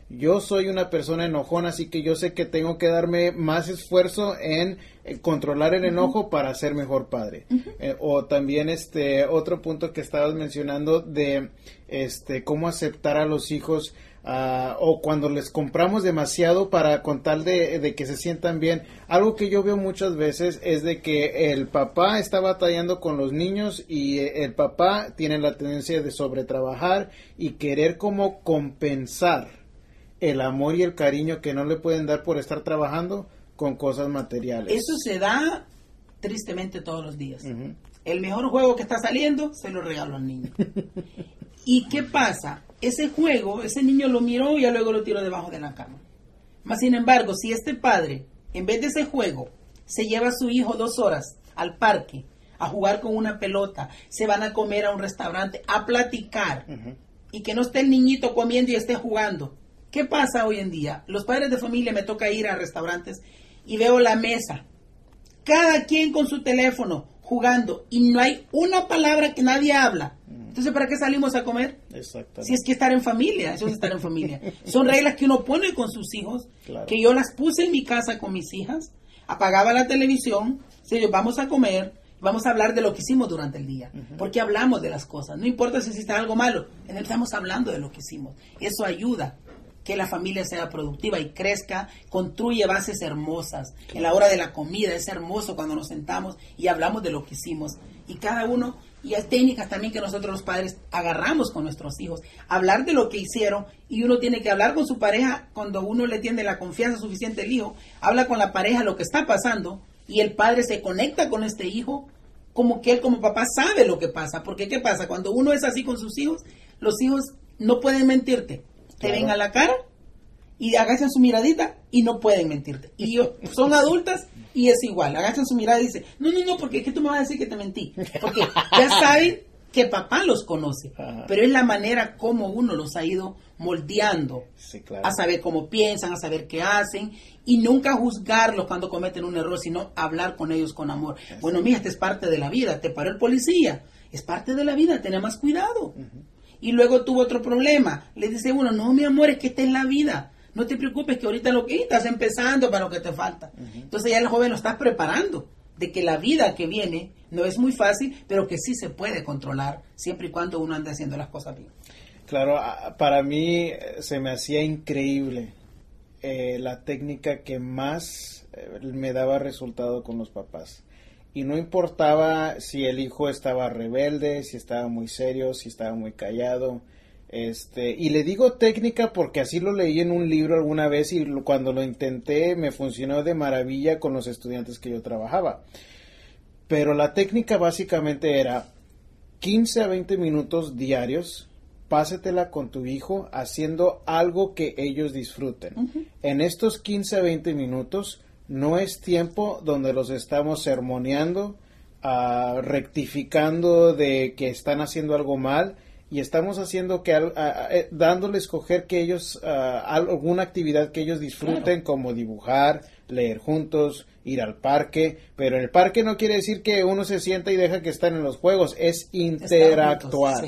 yo soy una persona enojona, así que yo sé que tengo que darme más esfuerzo en controlar el enojo uh -huh. para ser mejor padre. Uh -huh. eh, o también este otro punto que estabas mencionando de este cómo aceptar a los hijos Uh, o cuando les compramos demasiado para con tal de, de, que se sientan bien. Algo que yo veo muchas veces es de que el papá está batallando con los niños y el papá tiene la tendencia de sobretrabajar y querer como compensar el amor y el cariño que no le pueden dar por estar trabajando con cosas materiales. Eso se da tristemente todos los días. Uh -huh. El mejor juego que está saliendo se lo regalo al niño. ¿Y qué pasa? ese juego, ese niño lo miró y ya luego lo tiró debajo de la cama. Mas, sin embargo, si este padre, en vez de ese juego, se lleva a su hijo dos horas al parque a jugar con una pelota, se van a comer a un restaurante, a platicar, uh -huh. y que no esté el niñito comiendo y esté jugando. ¿Qué pasa hoy en día? Los padres de familia me toca ir a restaurantes y veo la mesa, cada quien con su teléfono jugando y no hay una palabra que nadie habla. Entonces, ¿para qué salimos a comer? Si es que estar en familia, eso es estar en familia. Son reglas que uno pone con sus hijos, claro. que yo las puse en mi casa con mis hijas, apagaba la televisión, si vamos a comer, vamos a hablar de lo que hicimos durante el día, uh -huh. porque hablamos de las cosas, no importa si existe algo malo, estamos hablando de lo que hicimos. Eso ayuda que la familia sea productiva y crezca, construye bases hermosas. En la hora de la comida es hermoso cuando nos sentamos y hablamos de lo que hicimos. Y cada uno, y hay técnicas también que nosotros los padres agarramos con nuestros hijos, hablar de lo que hicieron y uno tiene que hablar con su pareja cuando uno le tiene la confianza suficiente al hijo, habla con la pareja lo que está pasando y el padre se conecta con este hijo como que él como papá sabe lo que pasa, porque ¿qué pasa? Cuando uno es así con sus hijos, los hijos no pueden mentirte te ven a la cara y agachan su miradita y no pueden mentirte. Y yo, son adultas y es igual, agachan su mirada y dicen, no, no, no, porque es que tú me vas a decir que te mentí. Porque ya saben que papá los conoce, Ajá. pero es la manera como uno los ha ido moldeando sí, claro. a saber cómo piensan, a saber qué hacen y nunca juzgarlos cuando cometen un error, sino hablar con ellos con amor. Bueno, mira, esta es parte de la vida, te paró el policía, es parte de la vida, ten más cuidado. Uh -huh y luego tuvo otro problema. Le dice uno, no, mi amor, es que esta es la vida. no te preocupes que ahorita lo que estás empezando para lo que te falta. Entonces ya el joven lo estás preparando de que la vida que viene no es muy fácil, pero que sí se puede controlar siempre y cuando uno ande haciendo las cosas bien. Claro, para mí eh, se me hacía increíble eh, la técnica que más eh, me daba resultado con los papás. Y no importaba si el hijo estaba rebelde, si estaba muy serio, si estaba muy callado. Este, y le digo técnica porque así lo leí en un libro alguna vez y cuando lo intenté me funcionó de maravilla con los estudiantes que yo trabajaba. Pero la técnica básicamente era 15 a 20 minutos diarios pásatela con tu hijo haciendo algo que ellos disfruten. En estos 15 a 20 minutos no es tiempo donde los estamos sermoneando, uh, rectificando de que están haciendo algo mal y estamos haciendo que uh, dándole escoger que ellos alguna actividad que ellos disfruten como dibujar, leer juntos, ir al parque, pero el parque no quiere decir que uno se sienta y deja que están en los juegos, es interactuar.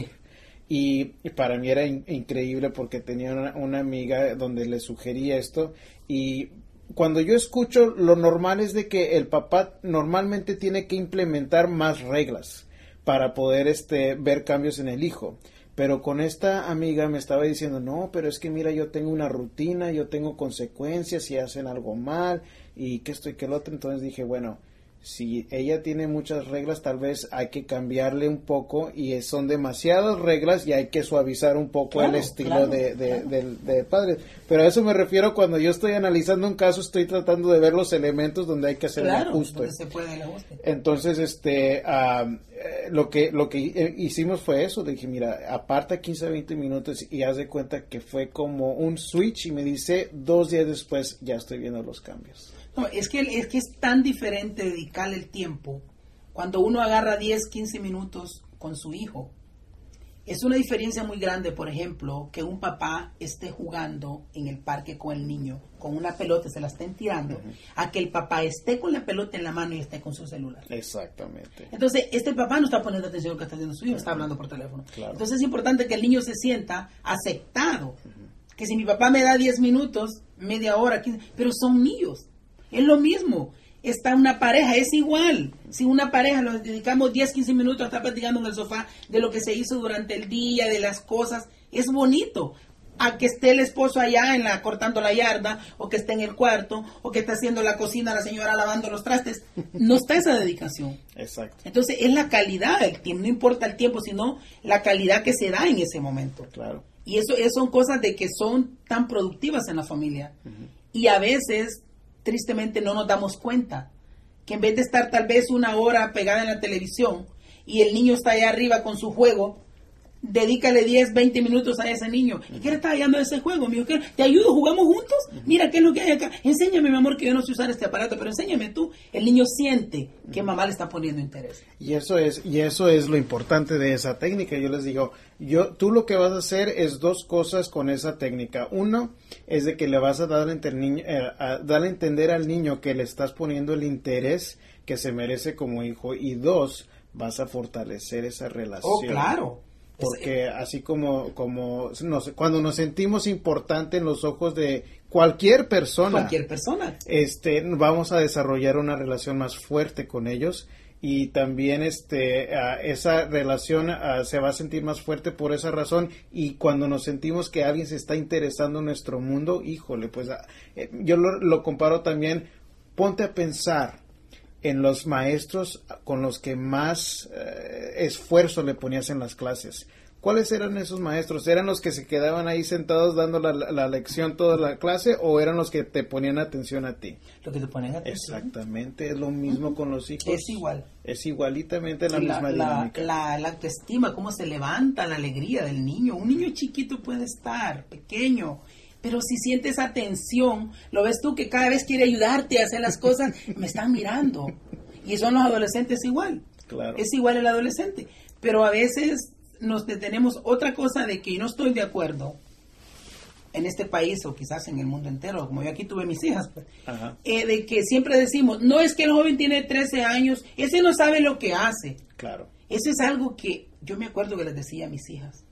Y, para mí era increíble porque tenía una, amiga donde le sugería esto y cuando yo escucho lo normal es de que el papá normalmente tiene que implementar más reglas para poder este ver cambios en el hijo. Pero con esta amiga me estaba diciendo, no, pero es que mira, yo tengo una rutina, yo tengo consecuencias si hacen algo mal y que esto y que lo otro. Entonces dije, bueno, si ella tiene muchas reglas, tal vez hay que cambiarle un poco y son demasiadas reglas y hay que suavizar un poco el estilo de, de, padre. Pero a eso me refiero cuando yo estoy analizando un caso, estoy tratando de ver los elementos donde hay que hacer el ajuste. Entonces, este, eh, lo que lo que eh, hicimos fue eso, dije, mira, aparta 15 a 20 minutos y haz de cuenta que fue como un switch y me dice, dos días después ya estoy viendo los cambios. No, es que, es que es tan diferente dedicarle el tiempo cuando uno agarra 10, 15 minutos con su hijo. Es una diferencia muy grande, por ejemplo, que un papá esté jugando en el parque con el niño, con una pelota, se la estén tirando, a que el papá esté con la pelota en la mano y esté con su celular. Exactamente. Entonces, este papá no está poniendo atención a lo que está haciendo su hijo, está hablando por teléfono. Entonces, es importante que el niño se sienta aceptado. Que si mi papá me da 10 minutos, media hora, 15, pero son míos. Es lo mismo. Está una pareja, es igual. Si una pareja nos dedicamos 10, 15 minutos a estar platicando en el sofá de lo que se hizo durante el día, de las cosas, es bonito. A que esté el esposo allá en la cortando la yarda, o que esté en el cuarto, o que esté haciendo la cocina, la señora lavando los trastes, no está esa dedicación. Exacto. Entonces es la calidad del tiempo, no importa el tiempo, sino la calidad que se da en ese momento. Claro. Y eso, son cosas de que son tan productivas en la familia. Y a veces tristemente no nos damos cuenta que en vez de estar tal vez una hora pegada en la televisión y el niño está allá arriba con su juego, dedícale 10, 20 minutos a ese niño. ¿Y qué le está hallando ese juego, amigo? ¿Te ayudo? ¿Jugamos juntos? Mira qué es lo que hay acá. Enséñame, mi amor, que yo no sé usar este aparato, pero enséñame tú. El niño siente que mamá le está poniendo interés. Y eso es, y eso es lo importante de esa técnica. Yo les digo, yo, tú lo que vas a hacer es dos cosas con esa técnica. Uno es de que le vas a dar, eh, a dar a entender al niño que le estás poniendo el interés que se merece como hijo. Y dos, vas a fortalecer esa oh, relación. Oh, claro porque así como como cuando nos sentimos importante en los ojos de cualquier persona cualquier persona. este vamos a desarrollar una relación más fuerte con ellos y también este esa relación se va a sentir más fuerte por esa razón y cuando nos sentimos que alguien se está interesando en nuestro mundo híjole pues eh, yo lo comparo también ponte a pensar en los maestros con los que más eh, esfuerzo le ponías en las clases. ¿Cuáles eran esos maestros? ¿Eran los que se quedaban ahí sentados dando la, lección toda la clase o eran los que te ponían atención a ti? Lo que te ponían atención. Exactamente, es lo mismo con los hijos. Es igual. Es igualitamente la, misma dinámica. La, la autoestima, cómo se levanta la alegría del niño. Un niño chiquito puede estar, pequeño, pero si sientes atención, lo ves tú que cada vez quiere ayudarte a hacer las cosas, me están mirando. Y son los adolescentes igual. Claro. Es igual el adolescente. Pero a veces nos detenemos otra cosa de que no estoy de acuerdo en este país o quizás en el mundo entero, como yo aquí tuve mis hijas, pues, eh, de que siempre decimos, no es que el joven tiene 13 años, ese no sabe lo que hace. Claro. Eso es algo que yo me acuerdo que les decía a mis hijas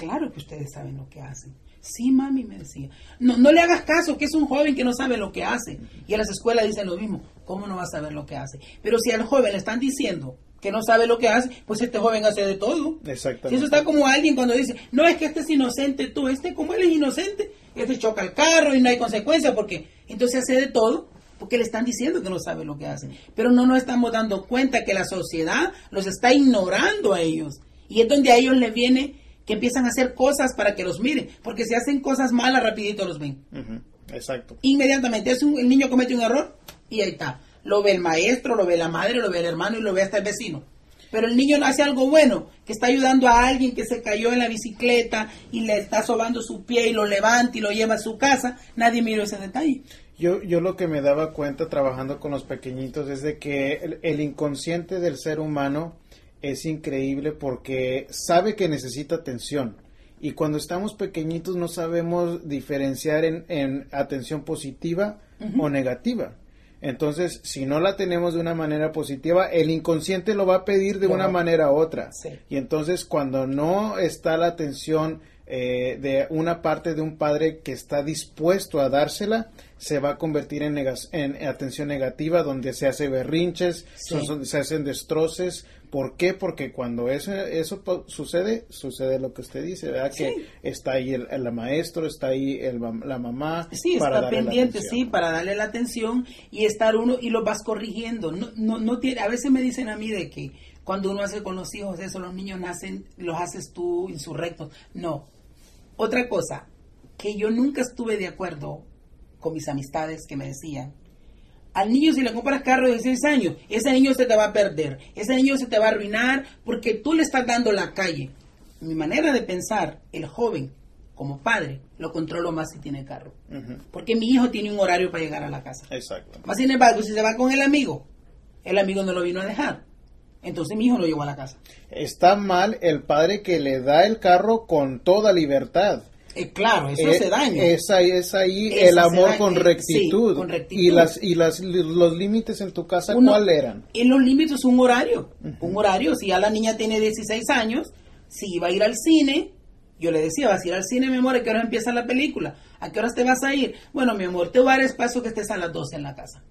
Claro que ustedes saben lo que hacen. Sí, mami, me decía. No, no le hagas caso, que es un joven que no sabe lo que hace. Y a las escuelas dicen lo mismo. ¿Cómo no va a saber lo que hace? Pero si al joven le están diciendo que no sabe lo que hace, pues este joven hace de todo. Exactamente. Si eso está como alguien cuando dice, no, es que este es inocente, tú, este como él es inocente, este choca el carro y no hay consecuencia, porque entonces hace de todo, porque le están diciendo que no sabe lo que hace. Pero no nos estamos dando cuenta que la sociedad los está ignorando a ellos. Y es donde a ellos les viene que empiezan a hacer cosas para que los miren, porque si hacen cosas malas, rapidito los ven. Exacto. Inmediatamente, es un, el niño comete un error y ahí está. Lo ve el maestro, lo ve la madre, lo ve el hermano y lo ve hasta el vecino. Pero el niño hace algo bueno, que está ayudando a alguien que se cayó en la bicicleta y le está sobando su pie y lo levanta y lo lleva a su casa. Nadie miró ese detalle. Yo, yo lo que me daba cuenta trabajando con los pequeñitos es de que el, el inconsciente del ser humano es increíble porque sabe que necesita atención. Y cuando estamos pequeñitos no sabemos diferenciar en, en atención positiva o negativa. Entonces, si no la tenemos de una manera positiva, el inconsciente lo va a pedir de una manera u otra. Sí. Y entonces, cuando no está la atención eh, de una parte de un padre que está dispuesto a dársela, se va a convertir en, nega- en atención negativa, donde se hace berrinches, Sí. son- son- se hacen destroces. ¿Por qué? Porque cuando eso, eso sucede, sucede lo que usted dice, ¿verdad? Sí. Que está ahí el, el maestro, está ahí el la mamá. Sí, para está darle la pendiente, sí, para darle la atención y estar uno y lo vas corrigiendo. No, no, no tiene, a veces me dicen a mí de que cuando uno hace con los hijos eso, los niños nacen, los haces tú insurrectos. No. Otra cosa, que yo nunca estuve de acuerdo con mis amistades que me decían, al niño si le compras carro de 16 años, ese niño se te va a perder, ese niño se te va a arruinar porque tú le estás dando la calle. Mi manera de pensar, el joven como padre, lo controlo más si tiene carro. Porque mi hijo tiene un horario para llegar a la casa. Exacto. Más sin embargo, si se va con el amigo, el amigo no lo vino a dejar. Entonces mi hijo lo llevó a la casa. Está mal el padre que le da el carro con toda libertad. Eh, claro, eso Eh, hace daño. Es ahí, es ahí Eso el amor con rectitud. sí, con rectitud. Y las y las los límites en tu casa Uno- cuál eran? En los límites un horario. Un horario, si ya la niña tiene 16 años, si va a ir al cine, yo le decía, vas a ir al cine, mi amor, ¿a qué hora empieza la película? ¿A qué horas te vas a ir? Bueno, mi amor, te voy a dar espacio que estés a las 12 en la casa.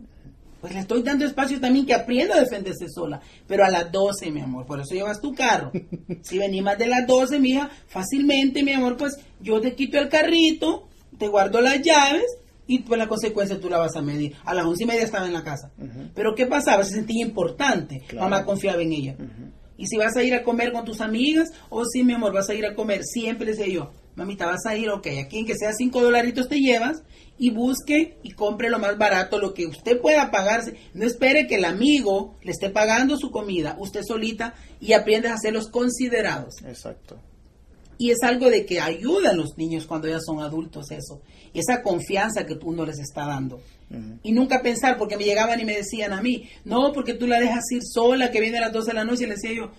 Pues le estoy dando espacio también que aprenda a defenderse sola. Pero a las 12, mi amor, por eso llevas tu carro. Si venís más de las 12, mija, fácilmente, mi amor, pues yo te quito el carrito, te guardo las llaves y pues la consecuencia tú la vas a medir. A las once y media estaba en la casa. Pero ¿qué pasaba? Se sentía importante. Claro. Mamá confiaba en ella. Y si vas a ir a comer con tus amigas, o si mi amor, vas a ir a comer, siempre decía yo, mamita, vas a ir, ok, aquí en que sea cinco dolaritos te llevas y busque y compre lo más barato, lo que usted pueda pagarse. No espere que el amigo le esté pagando su comida, usted solita, y aprendes a hacerlos considerados. Exacto. Y es algo de que ayuda a los niños cuando ya son adultos eso. Esa confianza que uno les está dando. Y nunca pensar, porque me llegaban y me decían a mí, no, porque tú la dejas ir sola, que viene a las 12 de la noche, y le decía yo,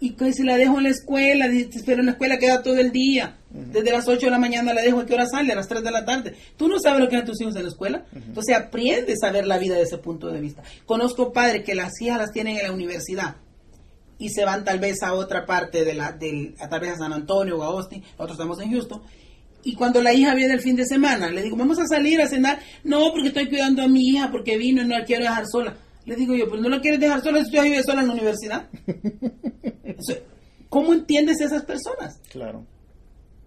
y que si la dejo en la escuela, pero en la escuela queda todo el día, desde las 8 de la mañana la dejo, ¿a qué hora sale? A las 3 de la tarde. Tú no sabes lo que hacen tus hijos en la escuela, entonces aprendes a ver la vida desde ese punto de vista. Conozco padres que las hijas las tienen en la universidad, y se van tal vez a otra parte de la, del, a tal vez a San Antonio o a Austin, nosotros estamos en Houston, y cuando la hija viene el fin de semana, le digo, vamos a salir a cenar, no, porque estoy cuidando a mi hija, porque vino y no la quiero dejar sola. Le digo yo, pues no la quieres dejar sola si tú vives sola en la universidad. ¿Cómo entiendes a esas personas? Claro.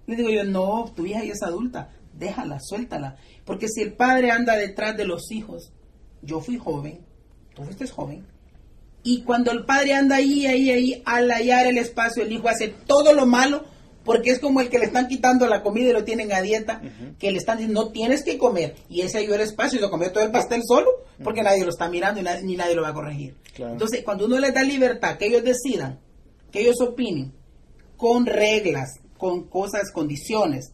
Le digo yo, no, tu hija ya es adulta, déjala, suéltala. Porque si el padre anda detrás de los hijos, yo fui joven, tú fuiste joven, y cuando el padre anda ahí, ahí, ahí, al hallar el espacio, el hijo hace todo lo malo, porque es como el que le están quitando la comida y lo tienen a dieta, que le están diciendo, no tienes que comer, y ese halló el espacio y lo comió todo el pastel solo, porque nadie lo está mirando y nadie- ni nadie lo va a corregir. Claro. Entonces, cuando uno les da libertad, que ellos decidan, que ellos opinen, con reglas, con cosas, condiciones,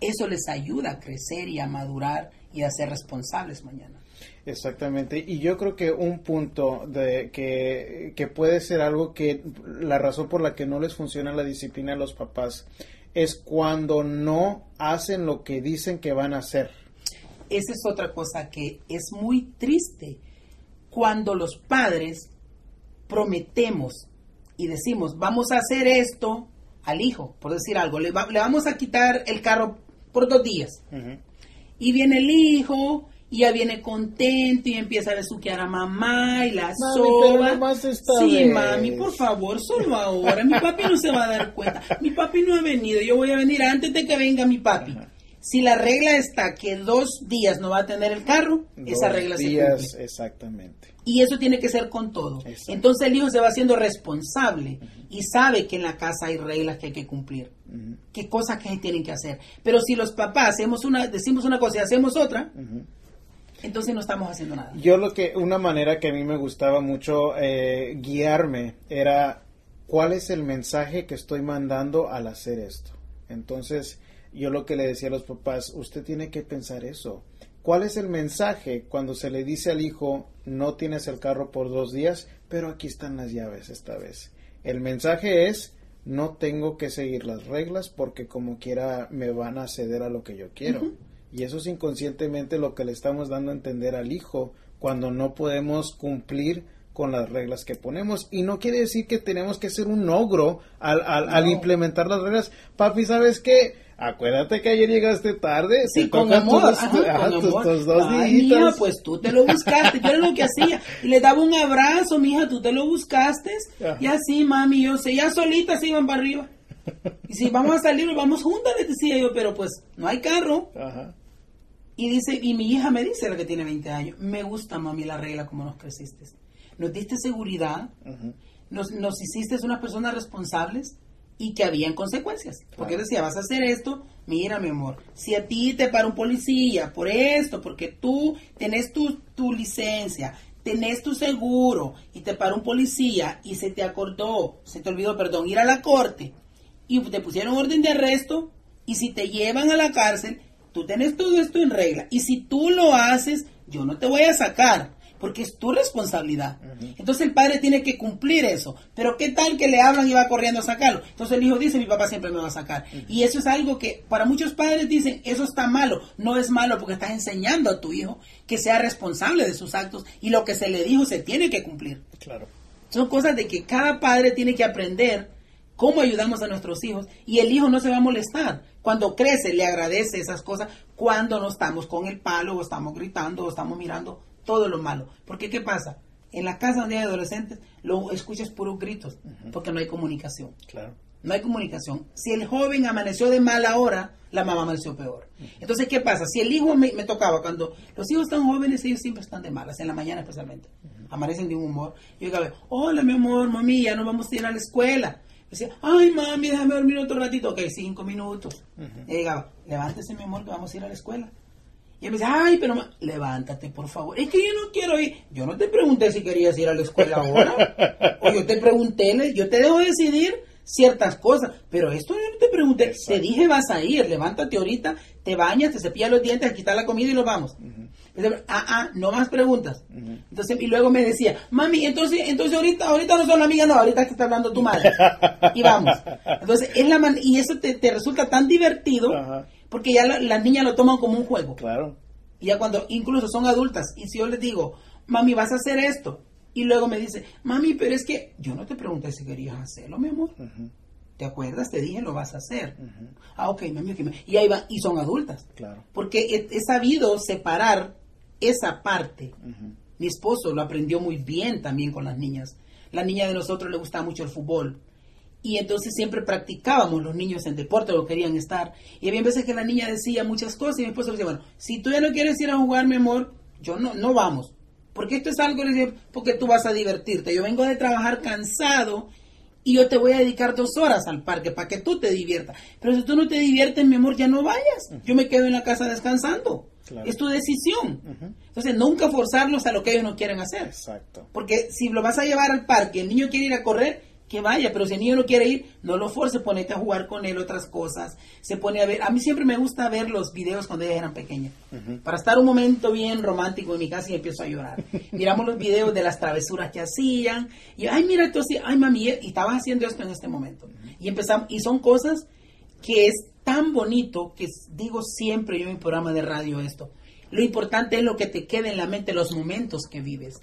eso les ayuda a crecer y a madurar y a ser responsables mañana. Exactamente. Y yo creo que un punto de que, que puede ser algo que la razón por la que no les funciona la disciplina a los papás es cuando no hacen lo que dicen que van a hacer. Esa es otra cosa que es muy triste cuando los padres prometemos y decimos, vamos a hacer esto, al hijo, por decir algo, le, va- le vamos a quitar el carro por dos días. Y viene el hijo, y ya viene contento, y empieza a besuquear a mamá, y la soba. sí, vez. mami, por favor, solo ahora. Mi papi no se va a dar cuenta. Mi papi no ha venido, yo voy a venir antes de que venga mi papi. Si la regla está que dos días no va a tener el carro, esa regla se días, cumple. exactamente. Y eso tiene que ser con todo. Entonces el hijo se va haciendo responsable y sabe que en la casa hay reglas que hay que cumplir. Qué cosas que tienen que hacer. Pero si los papás hacemos una, decimos una cosa y hacemos otra. Entonces no estamos haciendo nada. Yo lo que, una manera que a mí me gustaba mucho eh, guiarme era cuál es el mensaje que estoy mandando al hacer esto. Entonces, yo lo que le decía a los papás, usted tiene que pensar eso. ¿Cuál es el mensaje cuando se le dice al hijo, no tienes el carro por dos días, pero aquí están las llaves esta vez? El mensaje es, no tengo que seguir las reglas porque como quiera me van a ceder a lo que yo quiero. Y eso es inconscientemente lo que le estamos dando a entender al hijo cuando no podemos cumplir con las reglas que ponemos. Y no quiere decir que tenemos que ser un ogro al, al, al implementar las reglas. Papi, ¿sabes qué? Acuérdate que ayer llegaste tarde. Sí, con amor, tus- ajá, con tus- amor. tus dos Ay, mija, pues tú te lo buscaste. Yo era lo que hacía. Y le daba un abrazo, mija, tú te lo buscaste. Ajá. Y así, mami, yo sé, ya solitas iban para arriba. Y si vamos a salir, vamos juntas, les decía yo, pero pues no hay carro. Ajá. Y dice, y mi hija me dice, la que tiene 20 años, me gusta, mami, la regla como nos creciste. Nos diste seguridad, nos, nos hiciste unas personas responsables y que habían consecuencias. Porque decía, vas a hacer esto, mira mi amor, si a ti te para un policía por esto, porque tú tenés tu, tu licencia, tenés tu seguro y te para un policía y se te acordó, se te olvidó, perdón, ir a la corte y te pusieron orden de arresto y si te llevan a la cárcel, tú tenés todo esto en regla y si tú lo haces, yo no te voy a sacar porque es tu responsabilidad. Entonces el padre tiene que cumplir eso. Pero qué tal que le hablan y va corriendo a sacarlo. Entonces el hijo dice, mi papá siempre me va a sacar. Y eso es algo que para muchos padres dicen, eso está malo. No es malo porque estás enseñando a tu hijo que sea responsable de sus actos y lo que se le dijo se tiene que cumplir. Claro. Son cosas de que cada padre tiene que aprender cómo ayudamos a nuestros hijos y el hijo no se va a molestar. Cuando crece le agradece esas cosas cuando no estamos con el palo o estamos gritando o estamos mirando todo lo malo. Porque ¿qué pasa? En la casa donde hay adolescentes lo escuchas puros gritos porque no hay comunicación. Claro. No hay comunicación. Si el joven amaneció de mala hora, la mamá amaneció peor. Entonces, ¿qué pasa? Si el hijo me, me tocaba, cuando los hijos están jóvenes, ellos siempre están de malas, en la mañana especialmente. Amanecen de un humor. Yo llegaba, hola mi amor, mami, ya no vamos a ir a la escuela. Decía, ay mami, déjame dormir otro ratito. Ok, cinco minutos. Y llegaba, levántese mi amor, que vamos a ir a la escuela. Y él me dice, ay, pero ma- levántate, por favor. Es que yo no quiero ir. Yo no te pregunté si querías ir a la escuela ahora. o yo te pregunté, yo te dejo decidir ciertas cosas. Pero esto yo no te pregunté. Exacto. Te dije, vas a ir, levántate ahorita, te bañas, te cepillas los dientes, quitas la comida y nos vamos. Dice, ah, ah, no más preguntas. Entonces, y luego me decía, mami, entonces, entonces ahorita, ahorita no son amigas, no, ahorita te está hablando tu madre. y vamos. Entonces, es la man- y eso te, te resulta tan divertido porque ya la- las niñas lo toman como un juego. Claro. Y ya cuando incluso son adultas, y si yo les digo, mami, vas a hacer esto, y luego me dice, mami, pero es que yo no te pregunté si querías hacerlo, mi amor. ¿Te acuerdas? Te dije, lo vas a hacer. Ah, ok, mami, ok. Y ahí van, y son adultas. Claro. Porque he, he sabido separar esa parte. Mi esposo lo aprendió muy bien también con las niñas. La niña de nosotros le gustaba mucho el fútbol. Y entonces siempre practicábamos los niños en deporte, lo querían estar. Y había veces que la niña decía muchas cosas y mi esposo le decía, bueno, si tú ya no quieres ir a jugar, mi amor, yo no, no vamos. Porque esto es algo, le decía, porque tú vas a divertirte. Yo vengo de trabajar cansado y yo te voy a dedicar dos horas al parque para que tú te diviertas. Pero si tú no te diviertes, mi amor, ya no vayas. Yo me quedo en la casa descansando. Claro. Es tu decisión. Ujú. Entonces, nunca forzarlos a lo que ellos no quieren hacer. Exacto. Porque si lo vas a llevar al parque, el niño quiere ir a correr, que vaya, pero si el niño no quiere ir, no lo force, ponete a jugar con él otras cosas, se pone a ver, a mí siempre me gusta ver los videos cuando ellas eran pequeñas, para estar un momento bien romántico en mi casa y empiezo a llorar. Miramos los videos de las travesuras que hacían, y ay, mira, esto sí, ay, mami, y estabas haciendo esto en este momento. Y empezamos, y son cosas que es tan bonito que digo siempre yo en mi programa de radio esto. Lo importante es lo que te queda en la mente, los momentos que vives.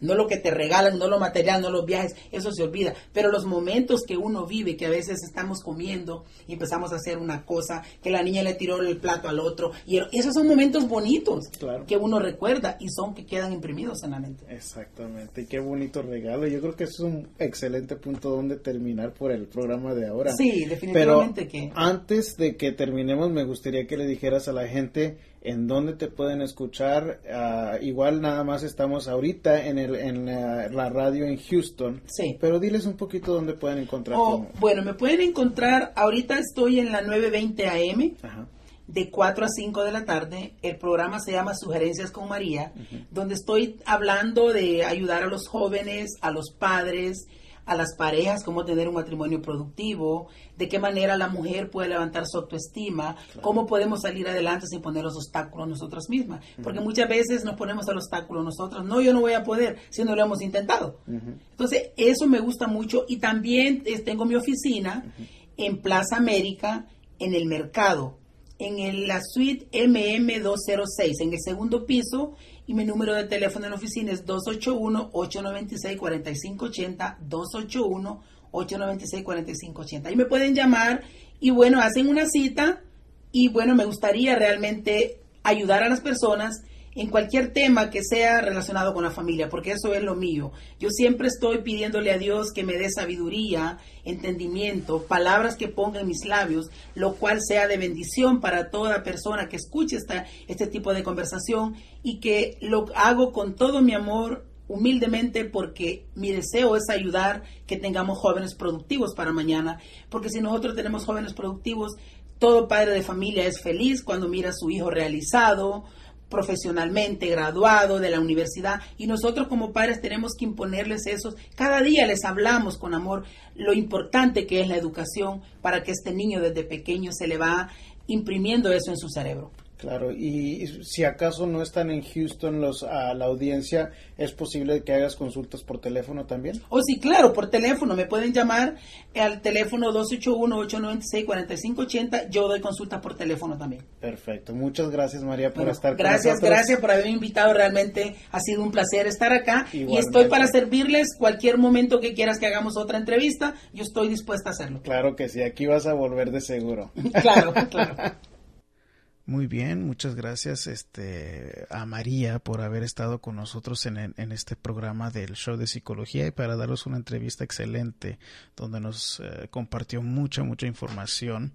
No lo que te regalan, no lo material, no los viajes, eso se olvida. Pero los momentos que uno vive, que a veces estamos comiendo y empezamos a hacer una cosa, que la niña le tiró el plato al otro. Y esos son momentos bonitos que uno recuerda y son que quedan imprimidos en la mente. Exactamente. Y qué bonito regalo. Yo creo que es un excelente punto donde terminar por el programa de ahora. Sí, definitivamente que. Antes de que terminemos, me gustaría que le dijeras a la gente en dónde te pueden escuchar. Ah, igual nada más estamos ahorita en, el, en la, radio en Houston. Sí. Pero diles un poquito dónde pueden encontrar. Oh, bueno, me pueden encontrar, ahorita estoy en la 920 AM. Ajá de 4 a 5 de la tarde. El programa se llama Sugerencias con María, donde estoy hablando de ayudar a los jóvenes, a los padres, a las parejas, cómo tener un matrimonio productivo, de qué manera la mujer puede levantar su autoestima, cómo podemos salir adelante sin poner los obstáculos nosotras mismas. Porque muchas veces nos ponemos el obstáculo nosotros, no, yo no voy a poder si no lo hemos intentado. Entonces, eso me gusta mucho y también eh, tengo mi oficina en Plaza América, en el mercado, en la suite MM206, en el segundo piso, y mi número de teléfono en la oficina es 281-896-4580, 281-896-4580. Ahí me pueden llamar y bueno, hacen una cita y bueno, me gustaría realmente ayudar a las personas en cualquier tema que sea relacionado con la familia, porque eso es lo mío. Yo siempre estoy pidiéndole a Dios que me dé sabiduría, entendimiento, palabras que ponga en mis labios, lo cual sea de bendición para toda persona que escuche esta, este tipo de conversación y que lo hago con todo mi amor, humildemente porque mi deseo es ayudar que tengamos jóvenes productivos para mañana, porque si nosotros tenemos jóvenes productivos, todo padre de familia es feliz cuando mira a su hijo realizado, profesionalmente, graduado de la universidad, y nosotros como padres tenemos que imponerles eso. Cada día les hablamos con amor lo importante que es la educación para que este niño desde pequeño se le va imprimiendo eso en su cerebro. Claro, y si acaso no están en Houston los, a la audiencia, ¿es posible que hagas consultas por teléfono también? Oh, sí, claro, por teléfono. Me pueden llamar al teléfono 281-896-4580. Yo doy consultas por teléfono también. Perfecto. Muchas gracias, María, por estar con gracias, nosotros. Gracias, gracias por haberme invitado. Realmente ha sido un placer estar acá. Y estoy para servirles cualquier momento que quieras que hagamos otra entrevista. Yo estoy dispuesta a hacerlo. Claro que sí. Aquí vas a volver de seguro. claro, claro. Muy bien, muchas gracias este, a María por haber estado con nosotros en, este programa del show de psicología y para daros una entrevista excelente donde nos eh, compartió mucha, mucha información.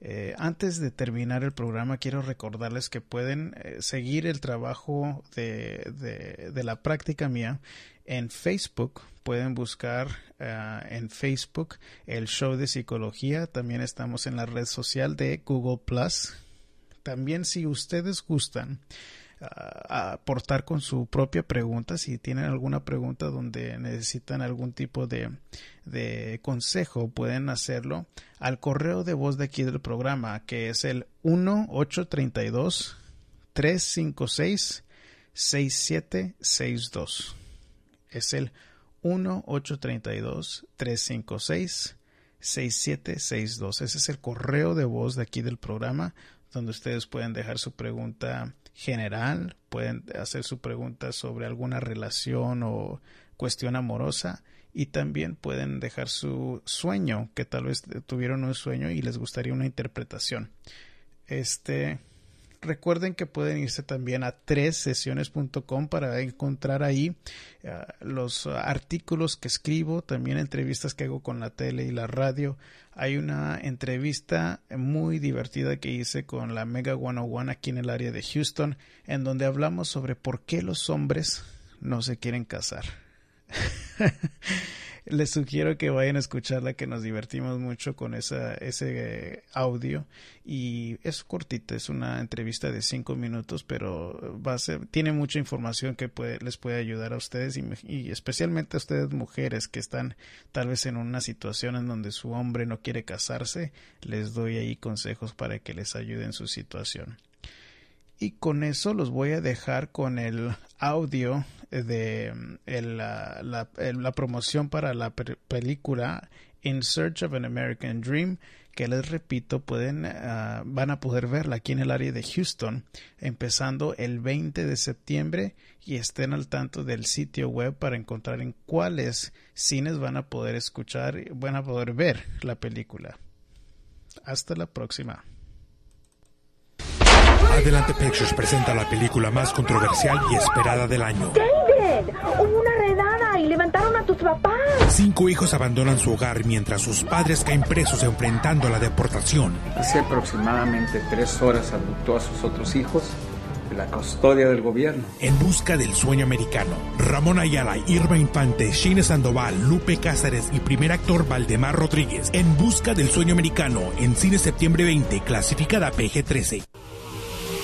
Eh, antes de terminar el programa, quiero recordarles que pueden eh, seguir el trabajo de, la práctica mía en Facebook. Pueden buscar en Facebook el show de psicología. También estamos en la red social de Google Plus también si ustedes gustan ah, aportar con su propia pregunta, si tienen alguna pregunta donde necesitan algún tipo de, de consejo, pueden hacerlo al correo de voz de aquí del programa, que es el 1832 356 6762. Es el 1832 356 6762. Ese es el correo de voz de aquí del programa donde ustedes pueden dejar su pregunta general, pueden hacer su pregunta sobre alguna relación o cuestión amorosa y también pueden dejar su sueño, que tal vez tuvieron un sueño y les gustaría una interpretación. Este Recuerden que pueden irse también a sesiones.com para encontrar ahí eh, los artículos que escribo, también entrevistas que hago con la tele y la radio. Hay una entrevista muy divertida que hice con la Mega 101 aquí en el área de Houston, en donde hablamos sobre por qué los hombres no se quieren casar. les sugiero que vayan a escucharla, que nos divertimos mucho con esa, ese audio. Y es cortita, es una entrevista de cinco minutos, pero va a ser, tiene mucha información que puede, les puede ayudar a ustedes y, y especialmente a ustedes mujeres que están tal vez en una situación en donde su hombre no quiere casarse. Les doy ahí consejos para que les ayuden en su situación. Y con eso los voy a dejar con el audio de la, promoción para la película In Search of an American Dream que les repito, pueden, ah, van a poder verla aquí en el área de Houston, empezando el 20 de septiembre y estén al tanto del sitio web para encontrar en cuáles cines van a poder escuchar, van a poder ver la película. Hasta la próxima. Adelante Pictures presenta la película más controversial y esperada del año. ¡David! Hubo una redada y levantaron a tus papás. Cinco hijos abandonan su hogar mientras sus padres caen presos enfrentando la deportación. Hace aproximadamente tres horas adoptó a sus otros hijos de la custodia del gobierno. En busca del sueño americano. Ramón Ayala, Irma Infante, Shine Sandoval, Lupe Cáceres y primer actor Valdemar Rodríguez. En busca del sueño americano en cine septiembre 20, clasificada PG-13.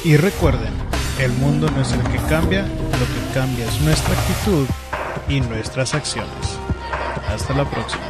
Y recuerden, el mundo no es el que cambia, lo que cambia es nuestra actitud y nuestras acciones. Hasta la próxima.